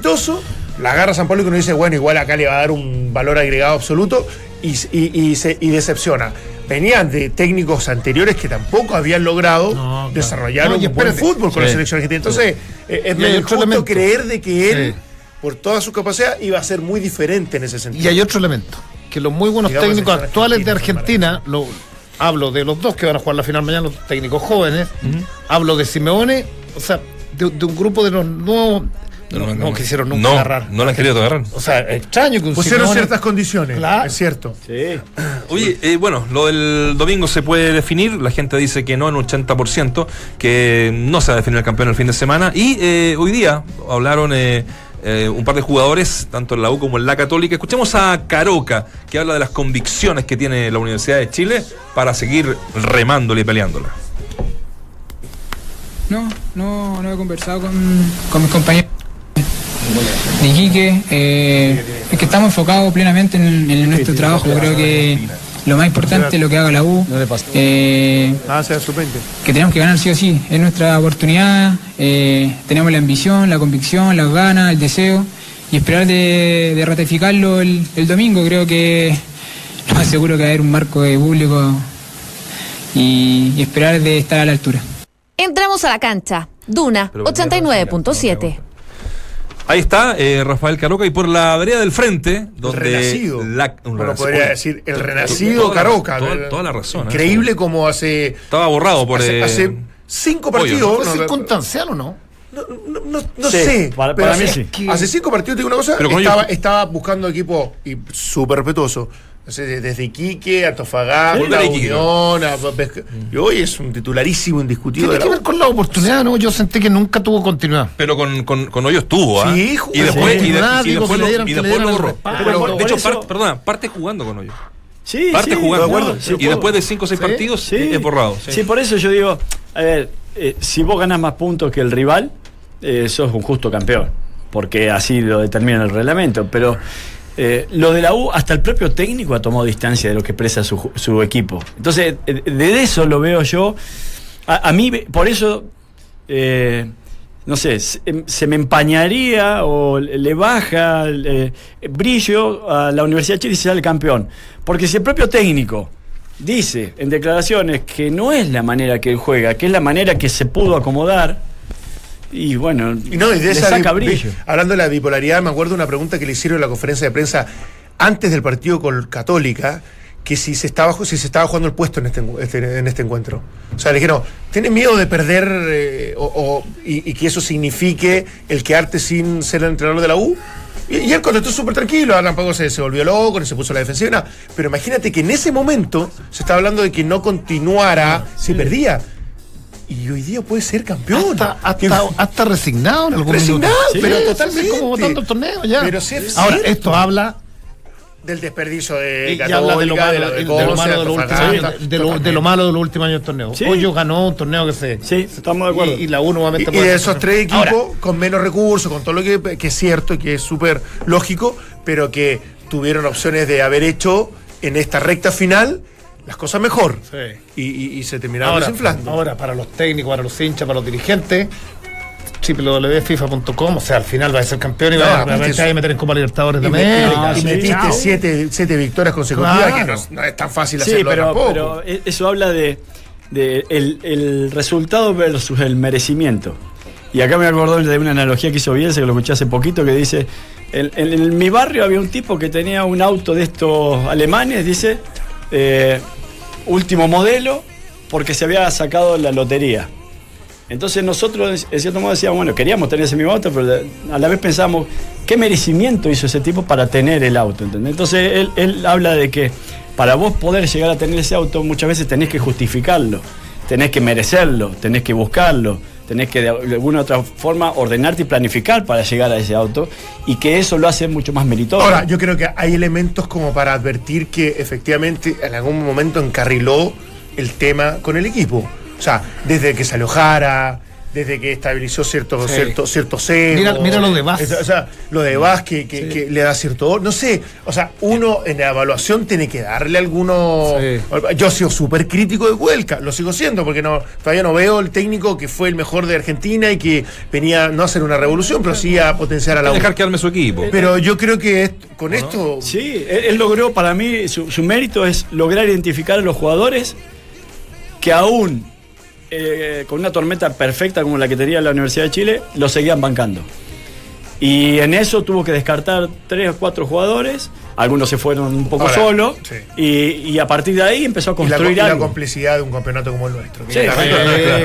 la agarra San Pablo y uno dice, bueno, igual acá le va a dar un valor agregado absoluto y, y- y se, y decepciona. Venían de técnicos anteriores que tampoco habían logrado No, claro. desarrollar No, un buen fútbol con la Sí. selección argentina. Entonces, eh, es medio elemento. creer de que él, Sí. por toda su capacidad, iba a ser muy diferente en ese sentido. Y hay otro elemento, que los muy buenos Digamos, técnicos actuales de Argentina, Argentina, lo, hablo de los dos que van a jugar la final mañana, los técnicos jóvenes, hablo de Simeone, o sea, de, de un grupo de los nuevos, no, no quisieron nunca no, agarrar. No la han querido agarrar. O sea, extraño que un Pusieron Simeone- ciertas condiciones, Claro. es cierto. Sí. Oye, eh, bueno, lo del domingo se puede definir. La gente dice que no en 80%, que no se va a definir el campeón el fin de semana. Y eh, hoy día hablaron eh, eh, un par de jugadores, tanto en la U como en la Católica. Escuchemos a Caroca, que habla de las convicciones que tiene la Universidad de Chile para seguir remándole y peleándola. No, no, no he conversado con, con mis compañeros de Iquique. eh, es que estamos enfocados plenamente en, en nuestro trabajo. Creo que lo más importante es lo que haga la U. Eh, Ah, sea sub-20. que tenemos que ganar sí o sí. Es nuestra oportunidad. eh, tenemos la ambición, la convicción, las ganas, el deseo. Y esperar de, de ratificarlo el, el domingo. Creo que lo más seguro que va a haber un marco de público y, y esperar de estar a la altura. Entramos a la cancha. Duna Pero 89.7. Ahí está eh, Rafael Caroca y por la vereda del frente, El donde renacido. la- un renacido. podría decir el renacido toda la- Caroca. Toda, toda la razón. ¿eh? Increíble como hace, Estaba borrado por hace, eh, hace cinco partidos. ¿Fue no, circunstancial o no? no, no, no- no Sí, sé. para- pero para mí hace, sí. hace cinco partidos, te digo una cosa, Pero con estaba, ellos- estaba buscando equipo y súper respetuoso. O sea, de- Desde Iquique, Antofagasta, Volver a Iquique. Unión, a Pesca- y hoy es un titularísimo indiscutido Tiene que ver con la oportunidad, ¿no? Yo sentí que nunca tuvo continuidad. Pero con, con, con Hoyo estuvo, ¿ah? Sí, jugó. y después, Sí, y después lo, borró. de hecho, eso- par- perdona, parte jugando con Hoyo. Sí, Parte sí, jugando. de acuerdo. Sí, y después de 5 o 6 Sí, partidos, Sí. es borrado. sí. Sí, por eso yo digo, a ver, eh, si vos ganás más puntos que el rival, eh, sos un justo campeón, porque así lo determina el reglamento. Pero eh, lo de la U, hasta el propio técnico ha tomado distancia de lo que expresa su, equipo. Entonces, eh, de eso lo veo yo. A, mí, por eso, eh, no sé, se, em, se me empañaría o le baja el brillo a la Universidad de Chile si sale campeón. Porque si el propio técnico dice en declaraciones que no es la manera que él juega, que es la manera que se pudo acomodar, y bueno, Y no, y de esa saca brillo. hablando de la bipolaridad, me acuerdo de una pregunta que le hicieron en la conferencia de prensa antes del partido con Católica, que si se estaba si se estaba jugando el puesto en este, este- en este encuentro. O sea, le dijeron, ¿tiene miedo de perder eh, o, o- y, y que eso signifique el quedarte sin ser el entrenador de la U? Y, y él contestó súper tranquilo, ahora tampoco se, se volvió loco, se puso a la defensiva, pero imagínate que en ese momento se estaba hablando de que no continuara si perdía. Y hoy día puede ser campeón. Hasta, hasta, hasta resignado en algún Resignado, minuto. pero Sí, totalmente. como votando el torneo ya. Pero sí es Ahora, cierto. esto habla del desperdicio de y ya habla de lo Católica, malo de lo malo de los últimos Antofagasta. años, de lo, de lo malo de los últimos años del torneo. Sí. Hoyo ganó un torneo que se Sí, estamos de acuerdo. y, y la U nuevamente Y, y de esos tres equipos, Ahora, con menos recursos, con todo lo que, que es cierto y que es súper lógico, pero que tuvieron opciones de haber hecho en esta recta final las cosas mejor. Sí. Y, y- y se terminaron ahora, desinflando. ahora, para los técnicos, para los hinchas, para los dirigentes, www.fifa.com, o sea, al final va a ser campeón y No, va, a- aparte va a meter en Copa Libertadores de América. y metiste chao. siete, siete victorias consecutivas, Claro. que no, es- no es tan fácil Sí, hacerlo pero, tampoco. pero e- eso habla de, de el, el resultado versus el merecimiento. Y acá me acordó de una analogía que hizo Bielsa, que lo escuché hace poquito, que dice, en, en- en mi barrio había un tipo que tenía un auto de estos alemanes, dice, eh, último modelo, porque se había sacado la lotería. Entonces nosotros, en cierto modo, decíamos, bueno, queríamos tener ese mismo auto, pero a la vez pensábamos, ¿qué merecimiento hizo ese tipo para tener el auto? Entonces él, él habla de que para vos poder llegar a tener ese auto, muchas veces tenés que justificarlo, tenés que merecerlo, tenés que buscarlo, tenés que de alguna u otra forma ordenarte y planificar para llegar a ese auto, y que eso lo hace mucho más meritorio. Ahora, yo creo que hay elementos como para advertir que efectivamente en algún momento encarriló el tema con el equipo. O sea, desde que salió Jara, desde que estabilizó cierto, Sí. cierto, cierto cero. Mira- mira lo de Vaz. O sea, lo de Vaz que, que- que le da cierto. No sé. O sea, uno en la evaluación tiene que darle algunos. Yo he sido súper crítico de Cuelca, lo sigo siendo, porque no todavía no veo el técnico que fue el mejor de Argentina y que venía no a hacer una revolución, pero sí a potenciar a la U. dejar que arme su equipo. Pero yo creo que con esto. Sí, él, él logró, para mí, su, su mérito es lograr identificar a los jugadores que aún eh, con una tormenta perfecta como la que tenía la Universidad de Chile, lo seguían bancando. Y en eso tuvo que descartar tres o cuatro jugadores, algunos se fueron un poco Ahora, solos, sí. y, y a partir de ahí empezó a Y la, construir y la complicidad de un campeonato como el nuestro. Sí,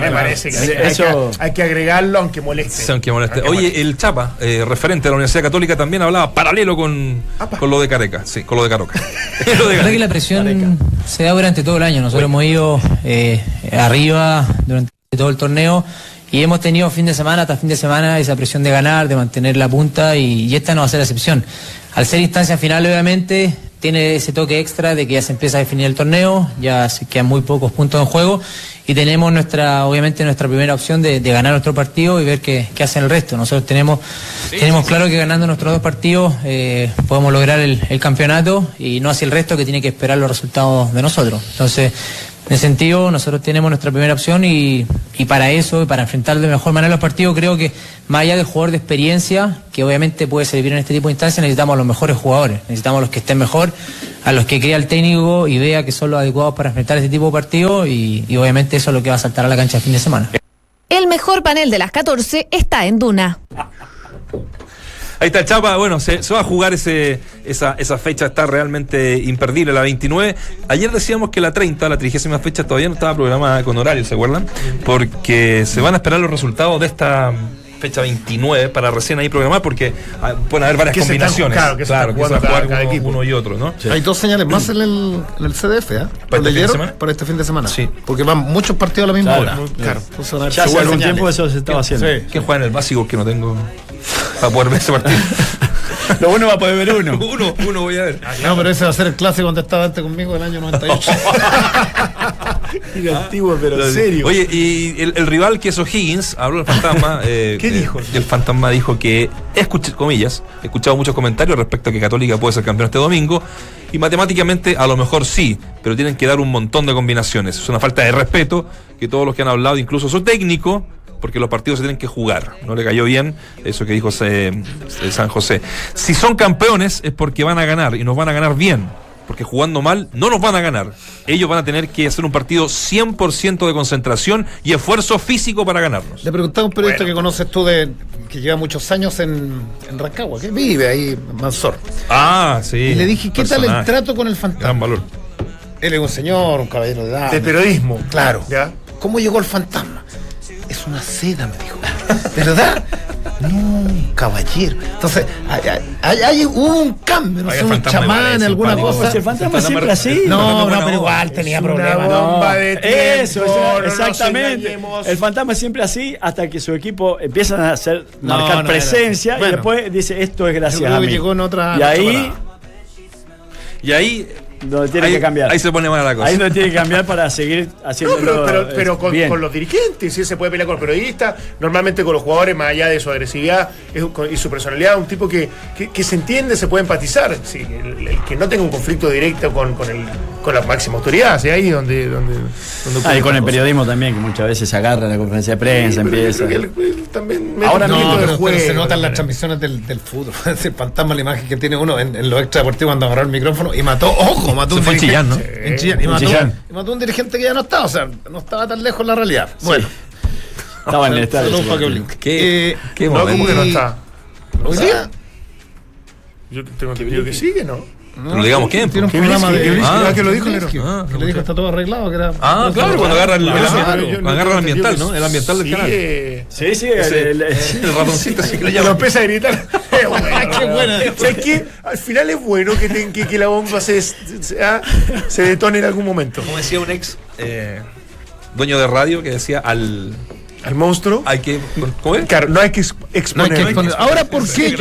me parece que Sí, hay, hay eso- que hay que agregarlo aunque moleste. Sí, aunque moleste. Aunque Oye, moleste. el Chapa, eh, referente de la Universidad Católica, también hablaba paralelo con, Apa. con lo de Careca. Sí, con lo de Caroca. Lo de La verdad que la presión se da durante todo el año. Nosotros hemos ido eh, arriba durante todo el torneo y hemos tenido fin de semana tras fin de semana esa presión de ganar, de mantener la punta y, y esta no va a ser la excepción. Al ser instancia final, obviamente, tiene ese toque extra de que ya se empieza a definir el torneo, ya se quedan muy pocos puntos en juego y tenemos nuestra, obviamente nuestra primera opción de, de ganar nuestro partido y ver qué, qué hacen el resto. Nosotros tenemos, tenemos claro que ganando nuestros dos partidos eh, podemos lograr el, el campeonato y no así el resto que tiene que esperar los resultados de nosotros. Entonces, en ese sentido, nosotros tenemos nuestra primera opción y, para eso, para enfrentar de mejor manera los partidos, creo que más allá del jugador de experiencia, que obviamente puede servir en este tipo de instancias, necesitamos a los mejores jugadores, necesitamos a los que estén mejor, a los que crea el técnico y vea que son los adecuados para enfrentar este tipo de partidos y obviamente eso es lo que va a saltar a la cancha el fin de semana. El mejor panel de las 14 está en Duna. Ahí está Chapa, bueno, se, se va a jugar ese, esa, esa fecha, está realmente imperdible, la 29. Ayer decíamos que la 30, la trigésima fecha, todavía no estaba programada con horario, ¿se acuerdan? Porque se van a esperar los resultados de esta fecha 29 para recién ahí programar porque ah, pueden haber varias Que se están- combinaciones. claro, que se están que se jugar cada- cada uno, equipo. uno y otro, ¿no? Hay dos señales más en el, en el CDF, ¿eh? ¿Para este fin ¿Lo de semana? Para este fin de semana. Sí. Porque van muchos partidos a la misma Claro, hora. muy- Claro. Ya hace algún señales. tiempo eso se estaba haciendo. ¿Quién juega en el básico que no tengo para poder ver ese partido? Lo bueno va a poder ver uno. uno, uno voy a ver. No, pero ese va a ser el clásico donde estaba antes conmigo el año 98. Era antiguo, pero en serio. Oye, y el, el rival que es O'Higgins, habló el fantasma. eh, ¿Qué eh, dijo? El fantasma dijo que, escuché, comillas, he escuchado muchos comentarios respecto a que Católica puede ser campeón este domingo. Y matemáticamente a lo mejor sí, pero tienen que dar un montón de combinaciones. Es una falta de respeto que todos los que han hablado, incluso su técnico, porque los partidos se tienen que jugar. No le cayó bien eso que dijo eh, eh, San José. Si son campeones es porque van a ganar y nos van a ganar bien. Porque jugando mal no nos van a ganar. Ellos van a tener que hacer un partido 100% de concentración y esfuerzo físico para ganarnos. Le preguntaba a un periodista que conoces tú de que lleva muchos años en, en Rancagua, que vive ahí Mansor. Ah, sí. Y le dije, ¿qué tal el trato con el Gran fantasma? valor. Él es un señor, un caballero de edad. De periodismo. Claro. ¿Ya? ¿Cómo llegó el fantasma? Una seda, me dijo. ¿De verdad? No, caballero. Entonces, hay, hay- hay- hubo un cambio, no Oye, sé, un chamán, alguna cosa. El fantasma siempre re- así. No, no, pero igual tenía problemas. bomba No. de tiempo, Eso, no exactamente. el fantasma es siempre así hasta que su equipo empiezan a hacer No, marcar presencia Bueno. y después dice esto es Yo gracias creo a que mí. llegó en otra. y ahí. Y ahí. Donde tiene ahí, que cambiar. Ahí se pone mala la cosa. Ahí donde tiene que cambiar para seguir No, haciendo pero, pero, pero con, con los dirigentes, si él se puede pelear con los periodistas, normalmente con los jugadores, más allá de su agresividad y su personalidad, un tipo que, que, que se entiende, se puede empatizar. Sí, el, el que no tenga un conflicto directo con, con, el, con la máxima autoridad, sea, ahí donde. donde, donde Ah, y con el cosa. periodismo también, que muchas veces se agarra en la conferencia de Sí, prensa, empieza. creo que él- él también Ahora no, pero, se nota en las transmisiones del, del fútbol. Ese fantasma, la imagen que tiene uno en, en los extra deportivos cuando agarró el micrófono y mató, ojo, mató Se un fue en dirigente. Chillán, ¿no? En Chillán, y, mató, Chillán. y mató un dirigente que ya no estaba, o sea, no estaba tan lejos la realidad. Bueno, Estaba en el estadio. Qué- Eh, qué No, momento. como que no está. Hoy día. Yo tengo entendido que sigue, ¿no? Pero digamos quién. Tiene un ¿Qué programa de. Ah, Ah, que lo dijo, Nero. Ah, que le dijo está todo arreglado. Que era, Ah, claro, cuando agarra el, Claro, ambiental, ¿no? El ambiental del canal. sigue- Sí, sí, el, ratoncito sí que lo empieza a gritar. Qué buena. ¿Sabes qué? Al final es bueno que, la bomba se, se, ah, se detone en algún momento. Como decía un ex eh, dueño de radio que decía al. Al monstruo. Hay que. ¿Cómo es? Claro, no hay que ex- No hay que exponer. exponer. Ahora, ¿por qué?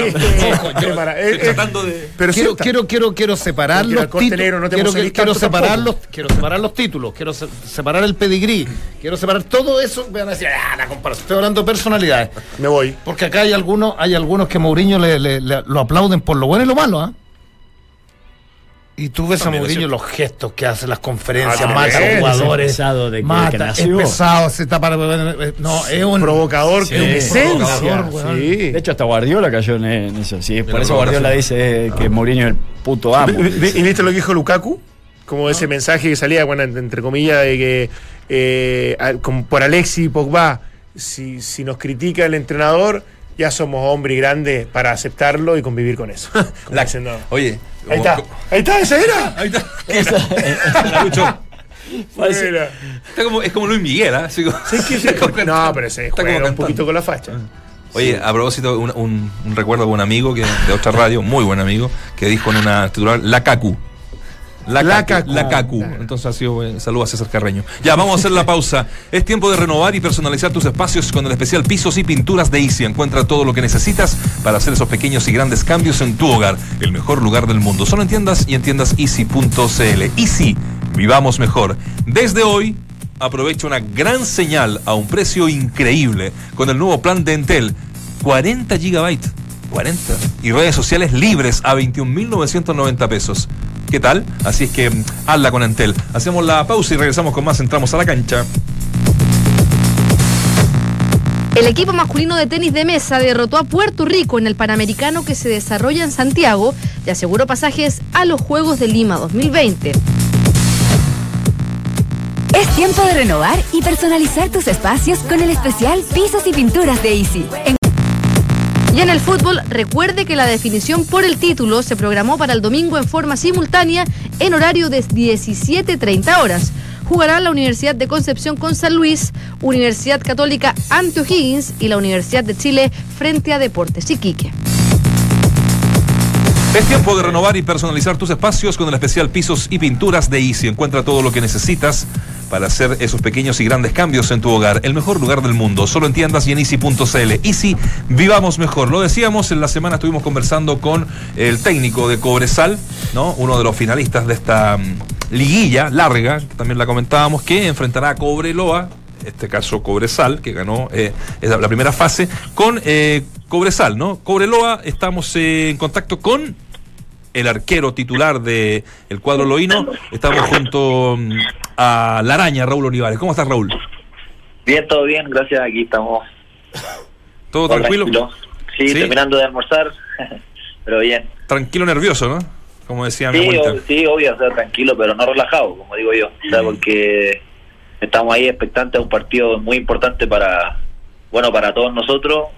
Ojo, yo- Prepara- eh, Estoy eh, tratando de. pero quiero, quiero, quiero, quiero separar los títulos. no quiero, quiero separar los, quiero separar los títulos, quiero se- separar el pedigrí, quiero separar todo eso. Van a decir, ah, la comparación. Estoy hablando de personalidades. Me voy. Porque acá hay algunos, hay algunos que Mourinho le, le- le- lo aplauden por lo bueno y lo malo, ¿ah? Y tú ves a es Mourinho los gestos que hace, las conferencias, Ah, mata a jugadores. Es pesado de que- mata, que es nació. pesado, se tapa. No, es un Provocador, Sí, que es esencia. provocador. Sí. De hecho, hasta Guardiola cayó en, en eso. Sí, por eso Guardiola dice que Mourinho es el puto amo. ¿Y viste lo que dijo Lukaku? Como ese mensaje que salía, bueno, entre comillas, de que eh, por Alexi y Pogba, si, si nos critica el entrenador, ya somos hombres grandes para aceptarlo y convivir con eso. La- Oye. ahí está, ahí está, esa era. Ahí está. Parece- Era. Está como, es como Luis Miguel, ¿ah? Como- Sí, que sí, no, pero se Está como un poquito con la facha. Oye, a propósito, un, un- un recuerdo de un amigo que, de otra radio, muy buen amigo, que dijo en una titular, la Cacu. La, La Cacu. Cacu. La Cacu. Entonces ha sido eh, saludos a César Carreño. Ya, vamos a hacer la pausa. Es tiempo de renovar y personalizar tus espacios con el especial Pisos y Pinturas de Easy. Encuentra todo lo que necesitas para hacer esos pequeños y grandes cambios en tu hogar. El mejor lugar del mundo. Solo en tiendas y en tiendas easy.cl. Easy, vivamos mejor. Desde hoy, aprovecha una gran señal a un precio increíble con el nuevo plan de Entel. 40 gigabytes. 40. Y redes sociales libres a 21.990 pesos. ¿Qué tal? Así es que mm, hazla con Entel. Hacemos la pausa y regresamos con más. Entramos a la cancha. El equipo masculino de tenis de mesa derrotó a Puerto Rico en el Panamericano que se desarrolla en Santiago y aseguró pasajes a los Juegos de Lima 2020. Es tiempo de renovar y personalizar tus espacios con el especial Pisos y Pinturas de Easy. En- Y en el fútbol, recuerde que la definición por el título se programó para el domingo en forma simultánea en horario de 17.30 horas. Jugará la Universidad de Concepción con San Luis, Universidad Católica ante O'Higgins y la Universidad de Chile frente a Deportes Iquique. Es tiempo de renovar y personalizar tus espacios con el especial Pisos y Pinturas de Easy. Encuentra todo lo que necesitas para hacer esos pequeños y grandes cambios en tu hogar. El mejor lugar del mundo, solo en tiendas y en easy.cl. Easy, vivamos mejor. Lo decíamos, en la semana estuvimos conversando con el técnico de Cobresal, ¿no? Uno de los finalistas de esta mm, liguilla larga, que también la comentábamos, que enfrentará a Cobreloa este caso Cobresal, que ganó eh, la primera fase, con eh, Cobresal, ¿no? Cobreloa, estamos eh, en contacto con el arquero titular del el cuadro loíno. Estamos junto mm, a la araña, Raúl Olivares. ¿Cómo estás, Raúl? Bien, todo bien, gracias. Aquí estamos. ¿Todo todo tranquilo? tranquilo. Sí, ¿Sí? terminando de almorzar, pero bien. Tranquilo, nervioso, ¿no? Como decía mi Sí, abuelita. o- sí, obvio, o sea, tranquilo, pero no relajado, como digo yo. O sea, porque estamos ahí expectantes a un partido muy importante para, bueno, para todos nosotros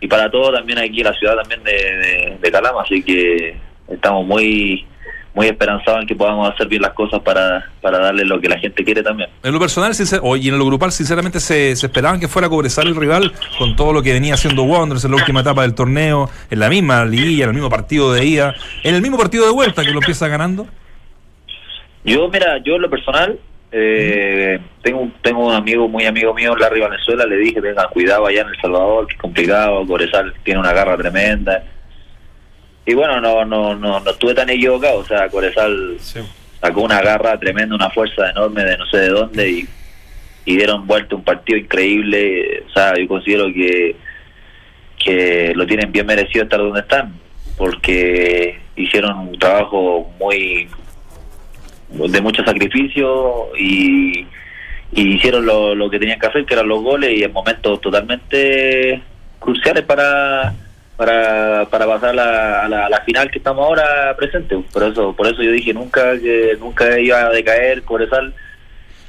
y para todos también aquí en la ciudad también de, de, de Calama. Así que estamos muy muy esperanzados en que podamos hacer bien las cosas para, para darle lo que la gente quiere también. En lo personal sincer- y en lo grupal, sinceramente, se, se esperaban que fuera Cobresal el rival con todo lo que venía haciendo Wanderers en la última etapa del torneo, en la misma liguilla, en el mismo partido de ida, en el mismo partido de vuelta que lo empieza ganando. Yo, mira, yo en lo personal, eh, tengo, un- tengo un amigo, muy amigo mío, Larry Valenzuela, le dije, venga, cuidado allá en El Salvador, que es complicado, Corezal tiene una garra tremenda. Y bueno, no no no, no estuve tan equivocado, o sea, Corezal sacó una garra tremenda, una fuerza enorme de no sé de dónde y, y dieron vuelta un partido increíble. O sea, yo considero que, que lo tienen bien merecido estar donde están, porque hicieron un trabajo muy de mucho sacrificio y, y hicieron lo, lo que tenían que hacer, que eran los goles, y en momentos totalmente cruciales para para, para pasar a la, a la, a la final que estamos ahora presentes. Por eso por eso yo dije nunca que nunca iba a decaer Cobresal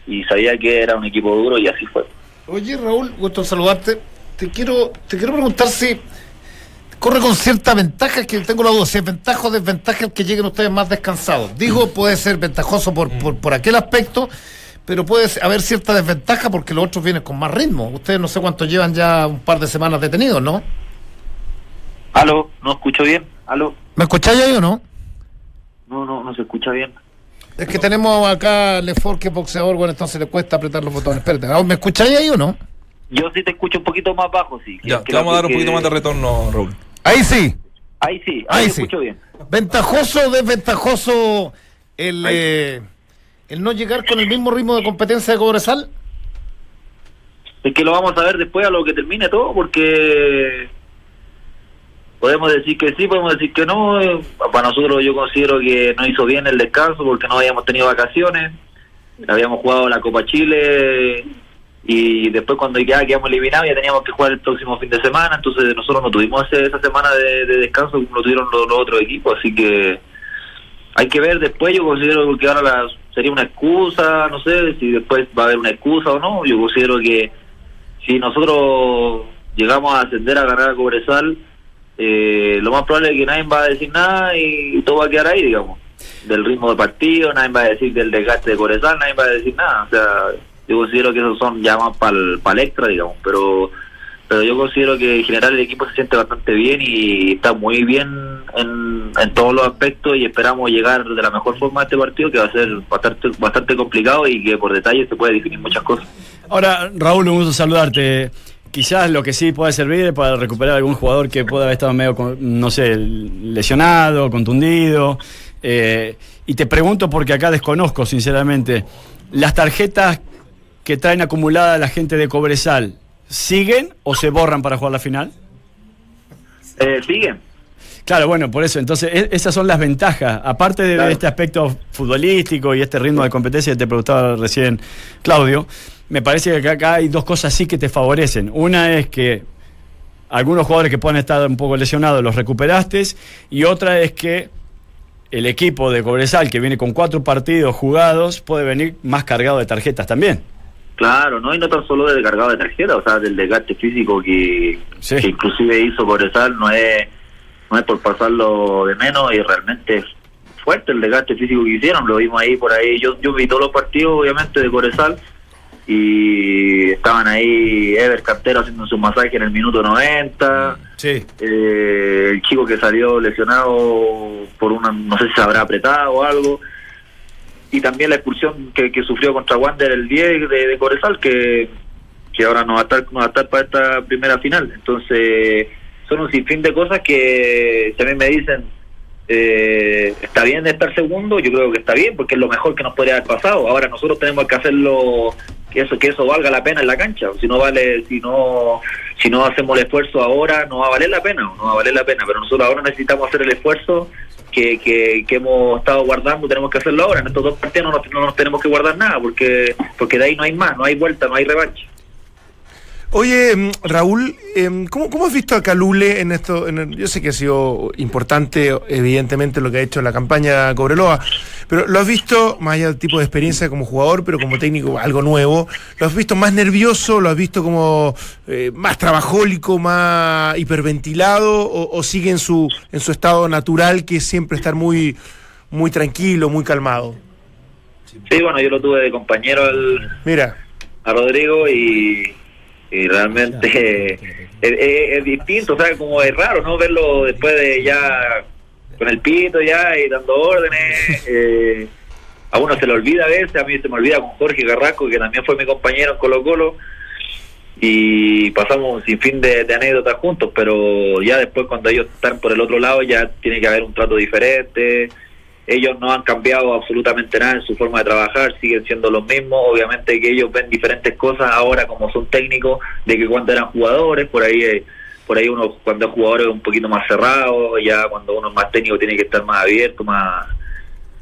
y sabía que era un equipo duro y así fue. Oye, Raúl, gusto en saludarte. Te quiero, te quiero preguntar si corre con cierta ventaja, que tengo la duda, si es ventaja o desventaja el que lleguen ustedes más descansados. Digo, puede ser ventajoso por, por, por aquel aspecto, pero puede haber cierta desventaja porque los otros vienen con más ritmo. Ustedes no sé cuánto llevan ya un par de semanas detenidos, ¿no? Aló, no escucho bien. Aló, ¿Me escucháis ahí o no? no no no se escucha bien. Es que tenemos acá a Lefort que es boxeador, bueno, entonces le cuesta apretar los botones. Espérate, ¿me escucháis ahí o no? Yo sí te escucho un poquito más bajo, sí. Ya, te vamos a dar un que- poquito más de retorno, Raúl. Ahí sí. Ahí sí, ahí, Ahí sí. escucho bien. ¿Ventajoso o desventajoso el, eh, el no llegar con el mismo ritmo de competencia de Cobresal? Es que lo vamos a ver después a lo que termine todo, porque podemos decir que sí, podemos decir que no. Eh, Para nosotros yo considero que no hizo bien el descanso porque no habíamos tenido vacaciones, habíamos jugado la Copa Chile y después cuando ya quedamos eliminados ya teníamos que jugar el próximo fin de semana, entonces nosotros no tuvimos esa semana de, de descanso como lo tuvieron los, los otros equipos, así que hay que ver después, yo considero que ahora la- sería una excusa, no sé si después va a haber una excusa o no, yo considero que si nosotros llegamos a ascender a ganar a Cobresal, eh, lo más probable es que nadie va a decir nada y todo va a quedar ahí, digamos. Del ritmo del partido, nadie va a decir del desgaste de Cobresal, nadie va a decir nada. O sea, yo considero que esos son ya más para el extra, digamos. Pero pero yo considero que en general el equipo se siente bastante bien y está muy bien en, todos los aspectos y esperamos llegar de la mejor forma a este partido que va a ser bastante, bastante complicado y que por detalle se puede definir muchas cosas. Ahora, Raúl, un gusto saludarte. Quizás lo que sí puede servir es para recuperar algún jugador que pueda haber estado medio, no sé, lesionado, contundido. Eh, y te pregunto porque acá desconozco, sinceramente, las tarjetas que traen acumulada la gente de Cobresal, ¿siguen o se borran para jugar la final? Eh, ¿Siguen? Claro, bueno, por eso. Entonces, e- esas son las ventajas. Aparte de Claro. este aspecto futbolístico y este ritmo de competencia que te preguntaba recién Claudio, me parece que acá, hay dos cosas sí que te favorecen. Una es que algunos jugadores que pueden estar un poco lesionados los recuperaste y otra es que el equipo de Cobresal, que viene con cuatro partidos jugados, puede venir más cargado de tarjetas también. Claro, no y no tan solo del cargado de tarjeta, o sea, del desgaste físico que, Sí. que inclusive hizo Cobresal no es no es por pasarlo de menos y realmente es fuerte el desgaste físico que hicieron, lo vimos ahí por ahí, yo yo vi todos los partidos obviamente de Cobresal y estaban ahí Ever Cantero haciendo su masaje en el minuto 90, Sí. eh, el chico que salió lesionado por una, no sé si se habrá apretado o algo, y también la expulsión que, que sufrió contra Wander el 10 de, de Corezal, que, que ahora no va, a estar, no va a estar para esta primera final. Entonces, son un sinfín de cosas que mí me dicen, eh, ¿está bien estar segundo? Yo creo que está bien, porque es lo mejor que nos podría haber pasado. Ahora nosotros tenemos que hacerlo, que eso que eso valga la pena en la cancha. Si no vale, si no si no hacemos el esfuerzo ahora, no va a valer la pena, no va a valer la pena. Pero nosotros ahora necesitamos hacer el esfuerzo que, que, que hemos estado guardando, tenemos que hacerlo ahora. En estos dos partidos no nos, no nos tenemos que guardar nada, porque porque de ahí no hay más, no hay vuelta, no hay revancha. Oye, mm, Raúl, em, ¿cómo, cómo has visto a Calule en esto? en el- yo sé que ha sido importante, evidentemente, lo que ha hecho en la campaña Cobreloa, pero lo has visto, más allá del tipo de experiencia como jugador, pero como técnico, algo nuevo, ¿lo has visto más nervioso, lo has visto como eh, más trabajólico, más hiperventilado, o, o sigue en su, en su estado natural, que es siempre estar muy, muy tranquilo, muy calmado? Sí, bueno, yo lo tuve de compañero al, Mira, a Rodrigo y, y realmente es, es- es distinto, o sea, como es raro, ¿no? Verlo después de ya con el pito ya y dando órdenes. eh, a uno se le olvida a veces, a mí se me olvida con Jorge Carrasco, que también fue mi compañero en Colo Colo, y pasamos un sinfín de, de anécdotas juntos, pero ya después cuando ellos están por el otro lado ya tiene que haber un trato diferente. Ellos no han cambiado absolutamente nada en su forma de trabajar, siguen siendo los mismos. Obviamente que ellos ven diferentes cosas ahora como son técnicos de que cuando eran jugadores, por ahí eh, por ahí uno cuando es jugador es un poquito más cerrado, ya cuando uno es más técnico tiene que estar más abierto, más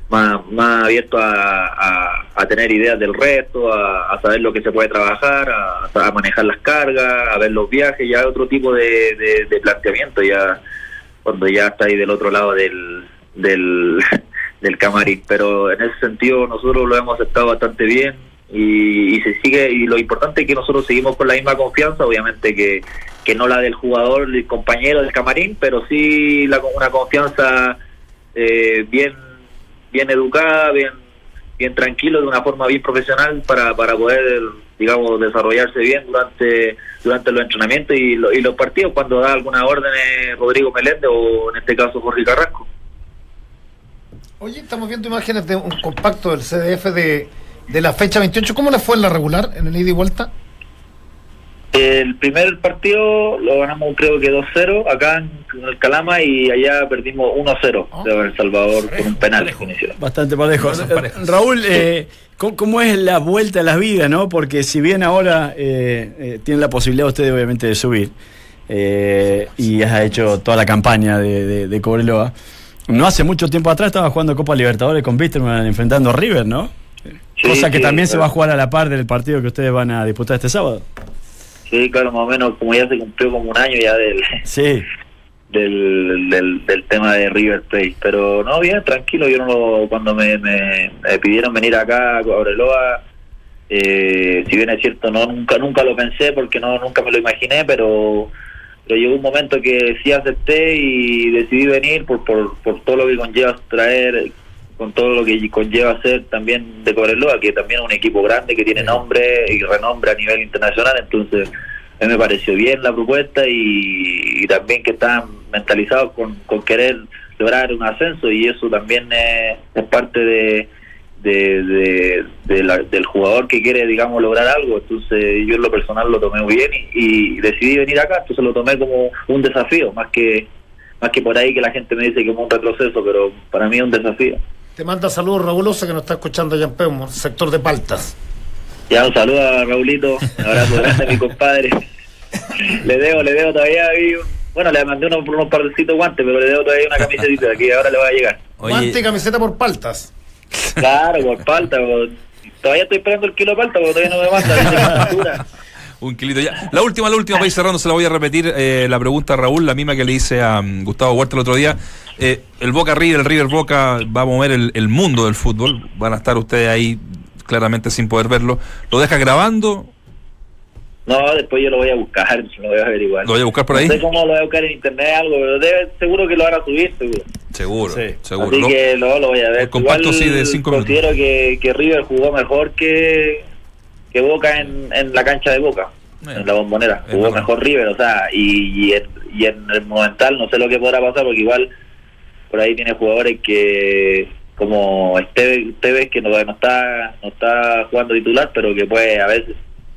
más, abierto a, a- tener ideas del resto, a, saber lo que se puede trabajar, a, manejar las cargas, a ver los viajes, ya otro tipo de, de- de planteamiento, ya cuando ya está ahí del otro lado del, del, del camarín. Pero en ese sentido nosotros lo hemos aceptado bastante bien y, y se sigue y lo importante es que nosotros seguimos con la misma confianza, obviamente que, que no la del jugador, el compañero del camarín, pero sí la, una confianza eh, bien bien educada, bien bien tranquilo, de una forma bien profesional para, para poder, digamos, desarrollarse bien durante durante los entrenamientos y, lo- y los partidos cuando da alguna orden Rodrigo Meléndez o en este caso Jorge Carrasco. Oye, estamos viendo imágenes de un compacto del CDF de, de la fecha 28. ¿Cómo le fue en la regular, en el ida y vuelta? El primer partido lo ganamos creo que 2-0 acá en, en el Calama y allá perdimos 1-0 de El Salvador con un penal. Bastante parejo. Cosas Eh, parejas. Raúl, eh, ¿cómo, cómo es la vuelta a la vida, no? Porque si bien ahora eh, eh, tienen la posibilidad ustedes obviamente de subir eh, y has hecho toda la campaña de, de, de Cobreloa, no hace mucho tiempo atrás estaba jugando Copa Libertadores con Wisterman enfrentando a River, ¿no? Sí, Cosa que sí, también se va a jugar a la par del partido que ustedes van a disputar este sábado. Sí, claro, más o menos como ya se cumplió como un año ya del, Sí, del, del, del tema de River Plate. Pero no, bien, tranquilo. Yo no lo- cuando me, me, me pidieron venir acá a Cobreloa, eh, si bien es cierto, no nunca nunca lo pensé porque no nunca me lo imaginé, pero, pero llegó un momento que sí acepté y decidí venir por, por, por todo lo que conlleva traer con todo lo que conlleva ser también de Cobreloa, que también es un equipo grande que tiene nombre y renombre a nivel internacional, entonces a mí me pareció bien la propuesta y, y también que estaban mentalizados con, con querer lograr un ascenso y eso también es, es parte de, de, de- de la- del jugador que quiere, digamos, lograr algo. Entonces yo en lo personal lo tomé muy bien y, y decidí venir acá, entonces lo tomé como un desafío, más que más que por ahí que la gente me dice que es un retroceso, pero para mí es un desafío. Te manda saludos Rabulosa que nos está escuchando allá en Peumo, sector de Paltas. Ya un saludo a Raulito, un abrazo grande a mi compadre. Le debo, le debo todavía un- bueno, le mandé unos, unos partecitos guantes, pero le debo todavía una camiseta que ahora le va a llegar. Guante y camiseta por Paltas. Claro, por falta, por- todavía estoy esperando el kilo de palta porque todavía no me manda. Un kilito ya. La última, la última, para cerrando, se la voy a repetir eh, la pregunta a Raúl, la misma que le hice a mm, Gustavo Huerta el otro día. Eh, el Boca River, el River Boca va a mover el mundo del fútbol. Van a estar ustedes ahí claramente sin poder verlo. ¿Lo deja grabando? No, después yo lo voy a buscar, lo voy a averiguar. ¿Lo voy a buscar por ahí? No sé cómo lo voy a buscar en internet, algo, pero debe, seguro que lo van a subir, seguro. Seguro, seguro. Así Lo- que no, lo voy a ver. el compacto Igual sí de cinco minutos. considero que, que River jugó mejor que, que Boca en, en la cancha de Boca, en la bombonera. Jugó mejor River, o sea, y, y, en, y en el momental no sé lo que podrá pasar, porque igual por ahí tiene jugadores que como Esteves, Esteves, que no, no está no está jugando titular, pero que puede a veces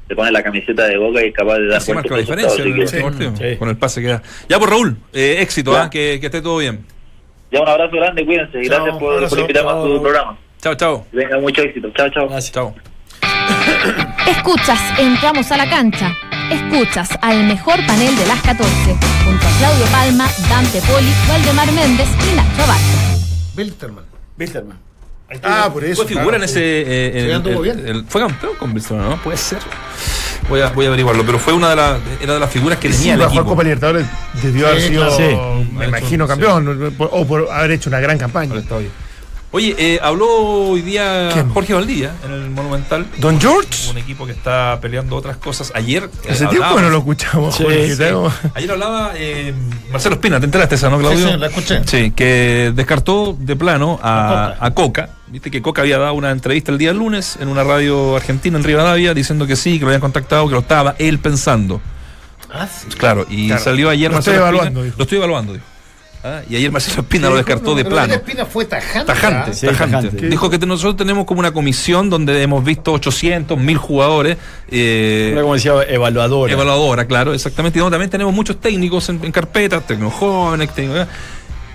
se pone la camiseta de Boca y es capaz de dar Sí, marca la diferencia el partido, con el pase que da. Ya por Raúl, eh, éxito. ¿ah? que, que esté todo bien. Ya un abrazo grande, cuídense y Chao, gracias por, abrazo. por invitarme a su programa. Chao, chao. Venga, mucho éxito. Chao, chao. Chao. Escuchas, entramos a la cancha. Escuchas al mejor panel de las 14, junto a Claudio Palma, Dante Poli, Valdemar Méndez y Nacho Abarca. Bilterman. Bilterman. Ah, por eso. Fue figura en ese. eh, en Sí, el- el- el- fue campeón con Barcelona, ¿no? Puede ser. Voy a, voy a averiguarlo, pero fue una de las. Era de las figuras que Sí, tenía el jugar equipo. Copa Libertadores debió haber Sí, sido. Sí. me imagino, campeón, por- o por haber hecho una gran campaña. Oye, eh, habló hoy día Jorge Valdía en el Monumental. ¿Don George? Un equipo que está peleando otras cosas. Ayer. eh, Hace tiempo hablaba- que no lo escuchamos, Sí, Jorge, sí. tengo- Ayer hablaba eh, Marcelo Espina, ¿te enteraste esa, no, Claudio? Sí, sí, la escuché. Sí, que descartó de plano a, a Coca. Viste que Coca había dado una entrevista el día lunes en una radio argentina en Rivadavia diciendo que sí, que lo habían contactado, que lo estaba él pensando. Ah, sí. Claro, y Claro. salió ayer Lo estoy Marcelo evaluando, Espina. dijo. Lo estoy evaluando, dijo. Ah, Y ayer Marcelo Espina lo descartó de plano. Miguel Espina fue tajante. Tajante. Sí, tajante. tajante. Dijo que te- nosotros tenemos como una comisión donde hemos visto 800, 1000 jugadores. eh, Una como decía, evaluadora. Evaluadora, claro, exactamente. Y donde también tenemos muchos técnicos en, en carpeta, técnicos jóvenes, técnicos.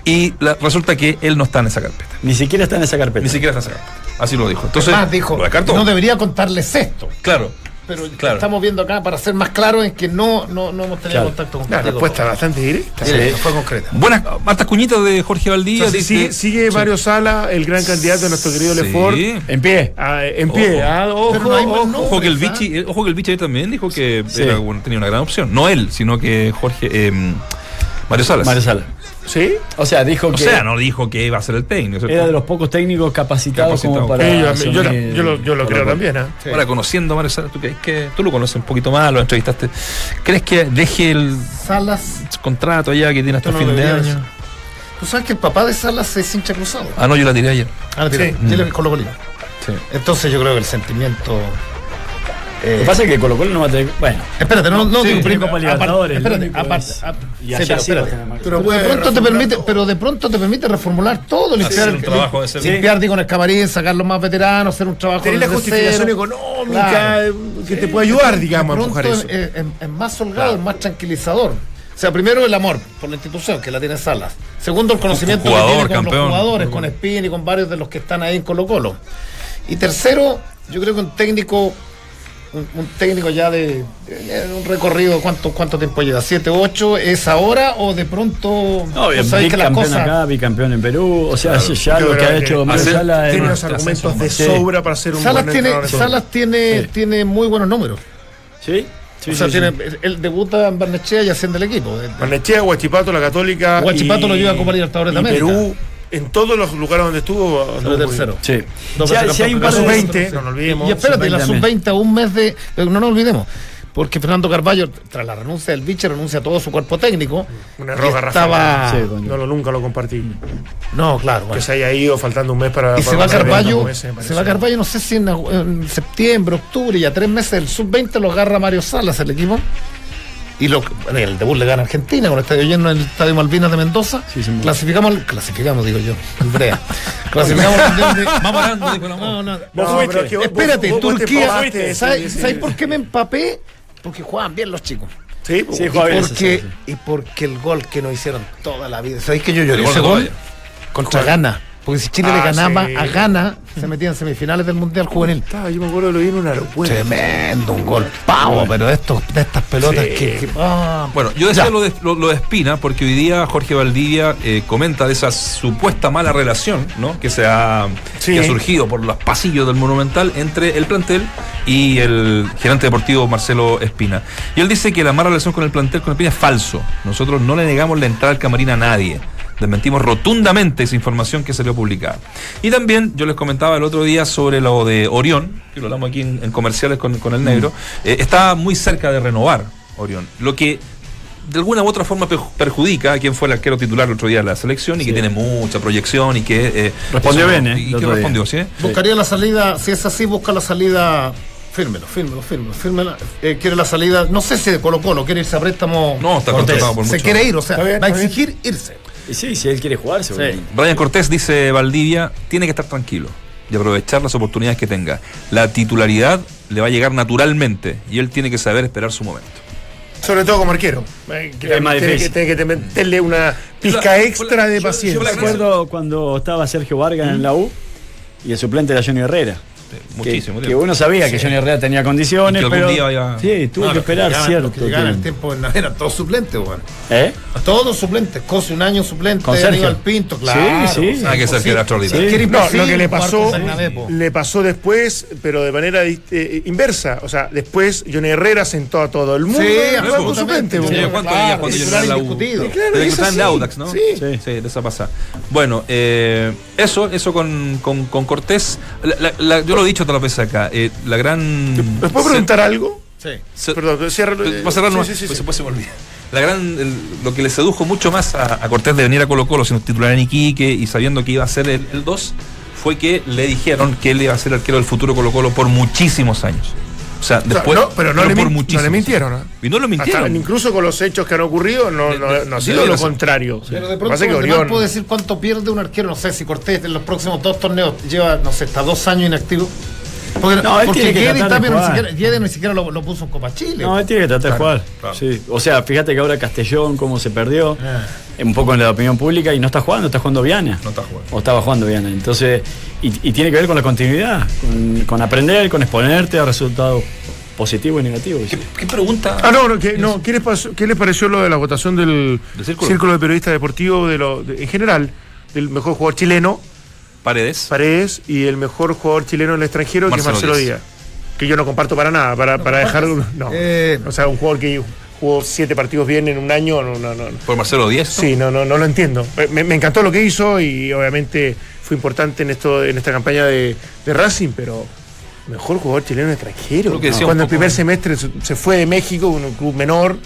Y la- resulta que él no está en esa carpeta. Ni siquiera está en esa carpeta. Ni siquiera está en esa carpeta. Así lo dijo. Entonces, Además, dijo, lo no debería contarles esto. Claro. Pero Claro. estamos viendo acá para ser más claros en que no, no, no hemos tenido Claro. contacto con La respuesta bastante directa. Directa, fue concreta. Buenas, hartas cuñitas de Jorge Valdía. Dice- sigue, Sí. Mario Sala, el gran candidato de nuestro querido Sí. Lefort. En pie. Ah, en pie, Ojo. ah, ojo, Pero no hay más ojo. nombres, Ojo que el. Vichy, ojo que el Vichy también dijo que Sí. era una- tenía una gran opción. No él, sino que Jorge eh, Mario Salas. Mario Sala. ¿Sí? O sea, dijo O que sea, no dijo que iba a ser el técnico. ¿cierto? era de los pocos técnicos capacitados Capacitado. como para. Sí, yo, lo- yo lo, yo lo Colo creo también, ¿ah? Ahora, conociendo a Mario Salas, ¿tú, crees que, tú lo conoces un poquito más, lo entrevistaste. ¿Crees que deje el Salas, contrato allá que tiene hasta no fin de año? tú sabes que el papá de Salas es hincha cruzado. Ah, no, yo la tiré ayer. Ah, la tiró. Sí. Es Colo Colino. Sí. Entonces yo creo que el sentimiento. Lo eh, que pasa es que Colo Colo no va a tener. Bueno, espérate, no, no, Sí, Copa Libertadores, espérate, aparte, y allá espérate. Pero de pronto te permite, pero de pronto te permite reformular todo, limpiar, un trabajo de ser- limpiar digo, en el camarín, sacar los más veteranos, hacer un trabajo Tener la justificación económica Claro. que te puede ayudar, digamos, a pronto empujar eso. Es, es- es más holgado, es más tranquilizador. O sea, primero el amor por la institución, que la tiene Salas. Segundo, el conocimiento Jugador, que tiene con campeón. los jugadores, con Espín y con varios de los que están ahí en Colo Colo. Y tercero, yo creo que un técnico, un, un técnico ya de, de un recorrido, ¿cuánto, ¿cuánto tiempo lleva? ¿Siete, ocho? ¿Es ahora o de pronto no, vos sabés que las cosas... acá, bicampeón en Perú. O sea, ya Yo lo que ha que hecho Mario hacer- Sala es- Tiene los argumentos de Sí. sobra para ser un Salas buen tiene. Salas tiene, Sí. tiene muy buenos números. Sí, sí, o sea, sí, tiene, sí. él debuta en Barnechea y asciende el equipo. Manechea, Huachipato, la Católica. Huachipato y- lo lleva a Copa Libertadores América. Perú, en todos los lugares donde estuvo. Anduvo tercero. Sí. Dos Si hay- si hay un par campeón de- de- sub-20, no nos olvidemos. Y espérate, la sub-20 sub-20 a un mes de. no nos olvidemos. Porque Fernando Carballo, tras la renuncia del Biche, renuncia a todo su cuerpo técnico. Un error y garrafal. estaba. Sí. No lo, nunca lo compartí. No, claro. Que bueno. se haya ido faltando un mes para. Y para se va Carballo, se va Carballo, no sé si en, en septiembre, octubre, y a tres meses el sub-20 lo agarra Mario Salas el equipo. Y lo, bueno, el debut le gana a Argentina con el estadio lleno en el estadio Malvinas de Mendoza. Sí, sí, clasificamos, clasificamos, digo yo, el Brea. clasificamos de. Vamos hablando, dijo la No, no, fuiste. vos- Espérate, vos- vos te Turquía. ¿Sabes sí, sabes sí. por qué me empapé? Porque jugaban bien los chicos. Sí, Y ese, porque, sí, sí. y porque el gol que nos hicieron toda la vida. ¿Sabéis que yo lloré ese gol? Contra Ghana. Porque si Chile le Ah, ganaba sí. a Ghana, se metía en semifinales del Mundial Juvenil. Estaba, yo me acuerdo lo vi en un aeropuerto. Tremendo, un gol pavo, pero de, estos, de estas pelotas Sí. que. que- ah. Bueno, yo decía lo de, lo, lo de Espina porque hoy día Jorge Valdivia eh, comenta de esa supuesta mala relación ¿no? que, se ha, Sí. que ha surgido por los pasillos del Monumental entre el plantel y el gerente deportivo Marcelo Espina. Y él dice que la mala relación con el plantel con Espina es falso. Nosotros no le negamos la entrada al camarín a nadie. Desmentimos rotundamente esa información que salió publicada. Y también yo les comentaba el otro día sobre lo de Orión, que lo hablamos aquí en, en comerciales con, con el negro. Eh, está muy cerca de renovar Orión. Lo que de alguna u otra forma perju- perjudica a quien fue el arquero titular el otro día de la selección y que tiene mucha proyección y que eh, Respondió eso- bien, ¿eh? y que respondió, ¿sí? Buscaría la salida, si es así, busca la salida. Fírmelo, fírmelo, fírmelo, fírmela. Eh, quiere la salida, no sé si de Colo Colo, quiere irse a préstamo. No, está contratado por Se mucho. quiere ir, o sea, bien, va a exigir irse. Y sí, si él quiere jugar, seguro. Brian Cortés dice Valdivia tiene que estar tranquilo y aprovechar las oportunidades que tenga. La titularidad le va a llegar naturalmente y él tiene que saber esperar su momento. Sobre todo como arquero. Eh, que Es más tiene, que, difícil. tiene que meterle una pizca La- extra de yo- yo paciencia. la- Recuerdo cuando estaba Sergio Vargas en la U y el suplente era Johnny Herrera. Muchísimo que, tiempo. que uno sabía que Johnny Herrera tenía condiciones, que pero iba- sí, tuvo No, que esperar cierto los que llegaban en el tiempo. tiempo eran todos suplentes, bueno. ¿Eh? Todos suplentes, Cose un año suplente, Con Sergio. Aníbal Pinto, claro. sí. o sea, que Sergio imposible. era extraordinario. Sí, que era No, lo que le pasó, le pasó después, pero de manera eh, inversa. O sea, después Johnny Herrera sentó a todo el mundo Sí, a jugar suplente. Sí, po. ¿cuánto claro, veía cuando yo titular era en la U? Sí, claro, Desde que es estaba en así. Audax, ¿no? Sí. Sí. Sí, de esa pasada. Bueno, eh, eso, eso con, con, con Cortés. La- la- la- yo lo he dicho otras veces acá. eh, la gran. ¿Les puedo preguntar algo? Sí. Se- Perdón, cierra. Va a cerrar sí, nomás, sí, sí, pues después se me olvida. La gran, el- lo que le sedujo mucho más a, a Cortés de venir a Colo Colo siendo titular en Iquique y sabiendo que iba a ser el 2 fue que le dijeron que él iba a ser arquero del futuro Colo Colo por muchísimos años. O sea, después. no, pero no le, por min- no le mintieron. ¿eh? Y no lo Hasta, mintieron. incluso con los hechos que han ocurrido, no, no, no ha sido lo contrario. Pero de pronto que Orión- puedo decir cuánto pierde un arquero, no sé si Cortés en los próximos dos torneos lleva, no sé, hasta dos años inactivo. Porque, No, él porque tiene que tratar de jugar. siquiera, ni siquiera lo, lo puso en Copa Chile. No, él tiene que tratar de jugar. claro. Sí. O sea, fíjate que ahora Castellón, cómo se perdió, Ah. un poco en la opinión pública, y no está jugando, está jugando Viana. No está jugando. O estaba jugando Viana. Entonces, y, y tiene que ver con la continuidad, con, con aprender, con exponerte a resultados positivos y negativos. ¿Qué, qué pregunta? Ah, no, no, que- no, ¿qué, les pasó- qué les pareció lo de la votación del ¿Del círculo? círculo? de periodistas deportivos de lo, de- en general, del mejor jugador chileno, Paredes. Paredes, y el mejor jugador chileno en el extranjero, Marcelo que es Marcelo Díaz. Díaz? Que yo no comparto para nada, para, para dejar. No. Eh, o sea, un jugador que jugó siete partidos bien en un año, no, no, no. Por Marcelo Díaz. Sí, no, no, no lo entiendo. Me, me encantó lo que hizo y obviamente fue importante en esto, en esta campaña de, de Racing, pero mejor jugador chileno extranjero. Que Cuando el primer semestre se fue de México, un club menor,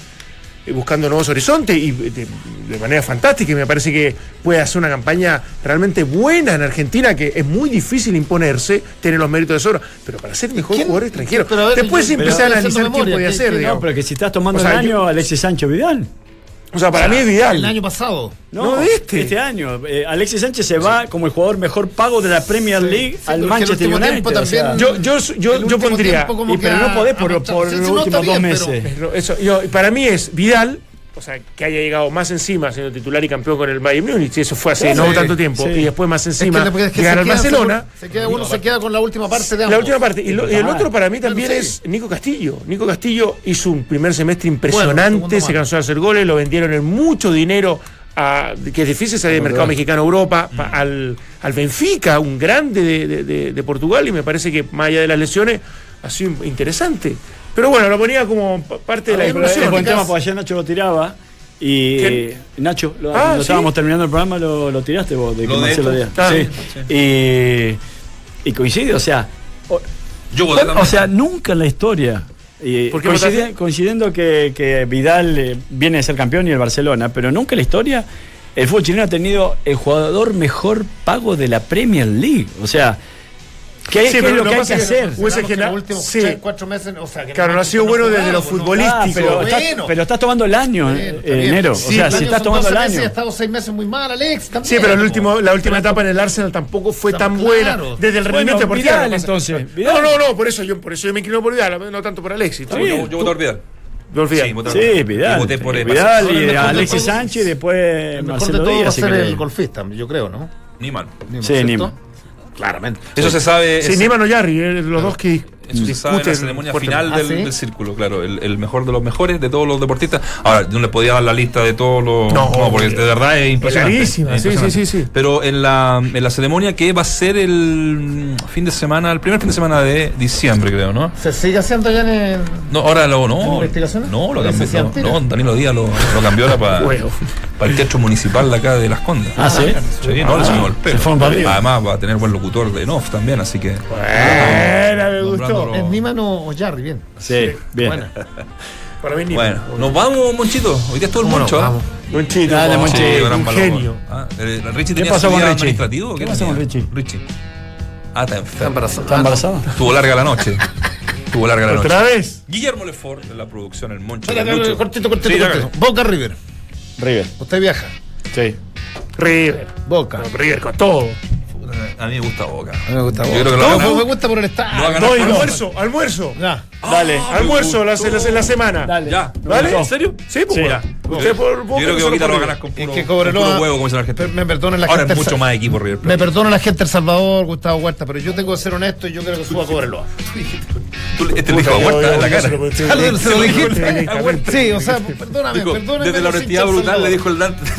buscando nuevos horizontes y de, de manera fantástica. Y me parece que puede hacer una campaña realmente buena en Argentina, que es muy difícil imponerse, tiene los méritos de sobra, pero para ser mejor ¿Quién? jugador extranjero. Después yo- empecé a analizar quién memoria, podía ¿qué- ser, qué- digamos. No, pero que si estás tomando O sea, el año, yo- Alexis Sánchez Vidal. O sea, para mí es Vidal. el año pasado. No, de este. año. Eh, Alexis Sánchez se va como el jugador mejor pago de la Premier League Sí, al Manchester United. o sea, también- Yo, yo, yo, El yo pondría. y pero no podés por, por Sí, los sí, no, últimos dos bien, meses. Pero eso, yo- para mí es Vidal, o sea, que haya llegado más encima siendo titular y campeón con el Bayern Múnich, y eso fue hace Sí, no sí, tanto tiempo, sí. y después más Es que encima le- es que llegar al Barcelona. Se queda, uno se queda con la última parte de ambos. La última parte. Y, lo- y el otro para mí también Claro, es Nico Castillo. Nico Castillo hizo un primer semestre impresionante, se cansó de hacer goles, lo vendieron en mucho dinero. a- que es difícil salir del mercado mexicano a Europa, pa- al, al Benfica, un grande de, de- de- de Portugal, y me parece que más allá de las lesiones ha sido interesante. Pero bueno, lo ponía como pa- parte de la A ver, Pero es discusión. buen tema, porque ayer Nacho lo tiraba. Y ¿Quién? Nacho, lo, Ah, estábamos terminando el programa, lo, lo tiraste vos, de que Marcelo. Díaz. Ah, Sí. Y, y coincide, o sea, o, Yo voté o también. sea, nunca en la historia. Y ¿Por qué coincide- coincidiendo que, que Vidal eh, viene de ser campeón y el Barcelona, pero nunca en la historia el fútbol chileno ha tenido el jugador mejor pago de la Premier League. O sea, ¿Qué, Sí, qué es lo lo que hay que que- hacer? Esperamos que los últimos sí. cuatro meses, o sea, que Claro, no ha sido no bueno desde lo no- futbolístico. Ah, pero, Bueno. estás, pero estás tomando el año, Bueno, eh, enero. Sí, o sea, si año estás tomando el 12 meses, año. Ha estado seis meses muy mal, Alex. también, Sí, pero el último, la última etapa en el Arsenal tampoco fue tan Claro. buena desde el rendimiento Bueno, deportivo. Vidal, pasa- entonces, Vidal. No, no, no, por eso yo, por eso yo me inclino por Vidal, no tanto por Alexis. Yo, voté por Vidal. Por Vidal. Sí, voté por Sí, Vidal. Vidal. Y voté por Vidal el y mejor de Alexis Sánchez y después El mejor de Marcelo todo va a ser el golfista, yo creo, ¿no? Niman. Nima, Sí, ¿cierto? Nima. Claramente. Eso se sabe. Sí, es- Niman o Yarri, eh, los dos que Eso se sabe en la ceremonia final Ah, del, ¿sí? del círculo, claro. El, el mejor de los mejores de todos los deportistas. Ahora, no les podía dar la lista de todos los. No, porque obvio. de verdad es impresionante. es sí, impresionante. sí, sí, sí. Pero en la, en la ceremonia que va a ser el fin de semana, el primer fin de semana de diciembre, creo, ¿no? ¿Se sigue haciendo ya en el... No, ahora lo no. ¿Investigaciones? No, lo ¿Ese cambió. sí No, no, Danilo Díaz lo, lo cambió ahora para, Bueno. para el teatro municipal de acá de Las Condes. Ah, sí. Sí, no, le subimos el pelo. Además va a tener buen locutor de Nof también, así que. Buena, me gustó. Nombrándolo. ¿Es Niman o o Jarry? Bien. Sí, bien. Buena. Para mí, Niman. Bueno, nos vamos, Monchito. Hoy día es todo el. Moncho. ¿ah? Vamos. Monchito, Dale, vamos. Monchi, Sí, gran un genio. Ah, Richie ¿Qué tenía pasó su con Richie? administrativo. ¿Qué ¿Qué pasó con? Richie? Richie. Ah, está Está enfermo. embarazada. ¿Está embarazada? Estuvo larga la noche. Estuvo larga la noche. ¿Otra vez? Guillermo Lefort de la producción El Moncho. Cortito, cortito, cortito. Boca River. River. Usted viaja. Sí. River. Boca. River con todo. A mí me gusta Boca. A mí me gusta Yo Boca. creo que lo no, ganar. me gusta por el ganar No, almuerzo, almuerzo. Ya. Dale. Almuerzo la, la, la semana. Dale. Ya. ¿Vale? ¿En serio? Sí, pues. Sí. ya. Usted por Yo Boca, creo que Boquita lo va a ganar con puro, Es que con puro huevo, como dice la gente. Me perdona la Ahora gente. es mucho más equipo River. Me perdona la gente del Salvador, Gustavo Huerta, pero yo tengo que ser honesto y yo creo que suba a Cobreloa. Tú le- este le Puta, dijo a yo- Huerta yo- en la yo cara. se lo dijiste. Sí, o sea, perdóname, perdóname. desde la honestidad brutal le dijo el Dante.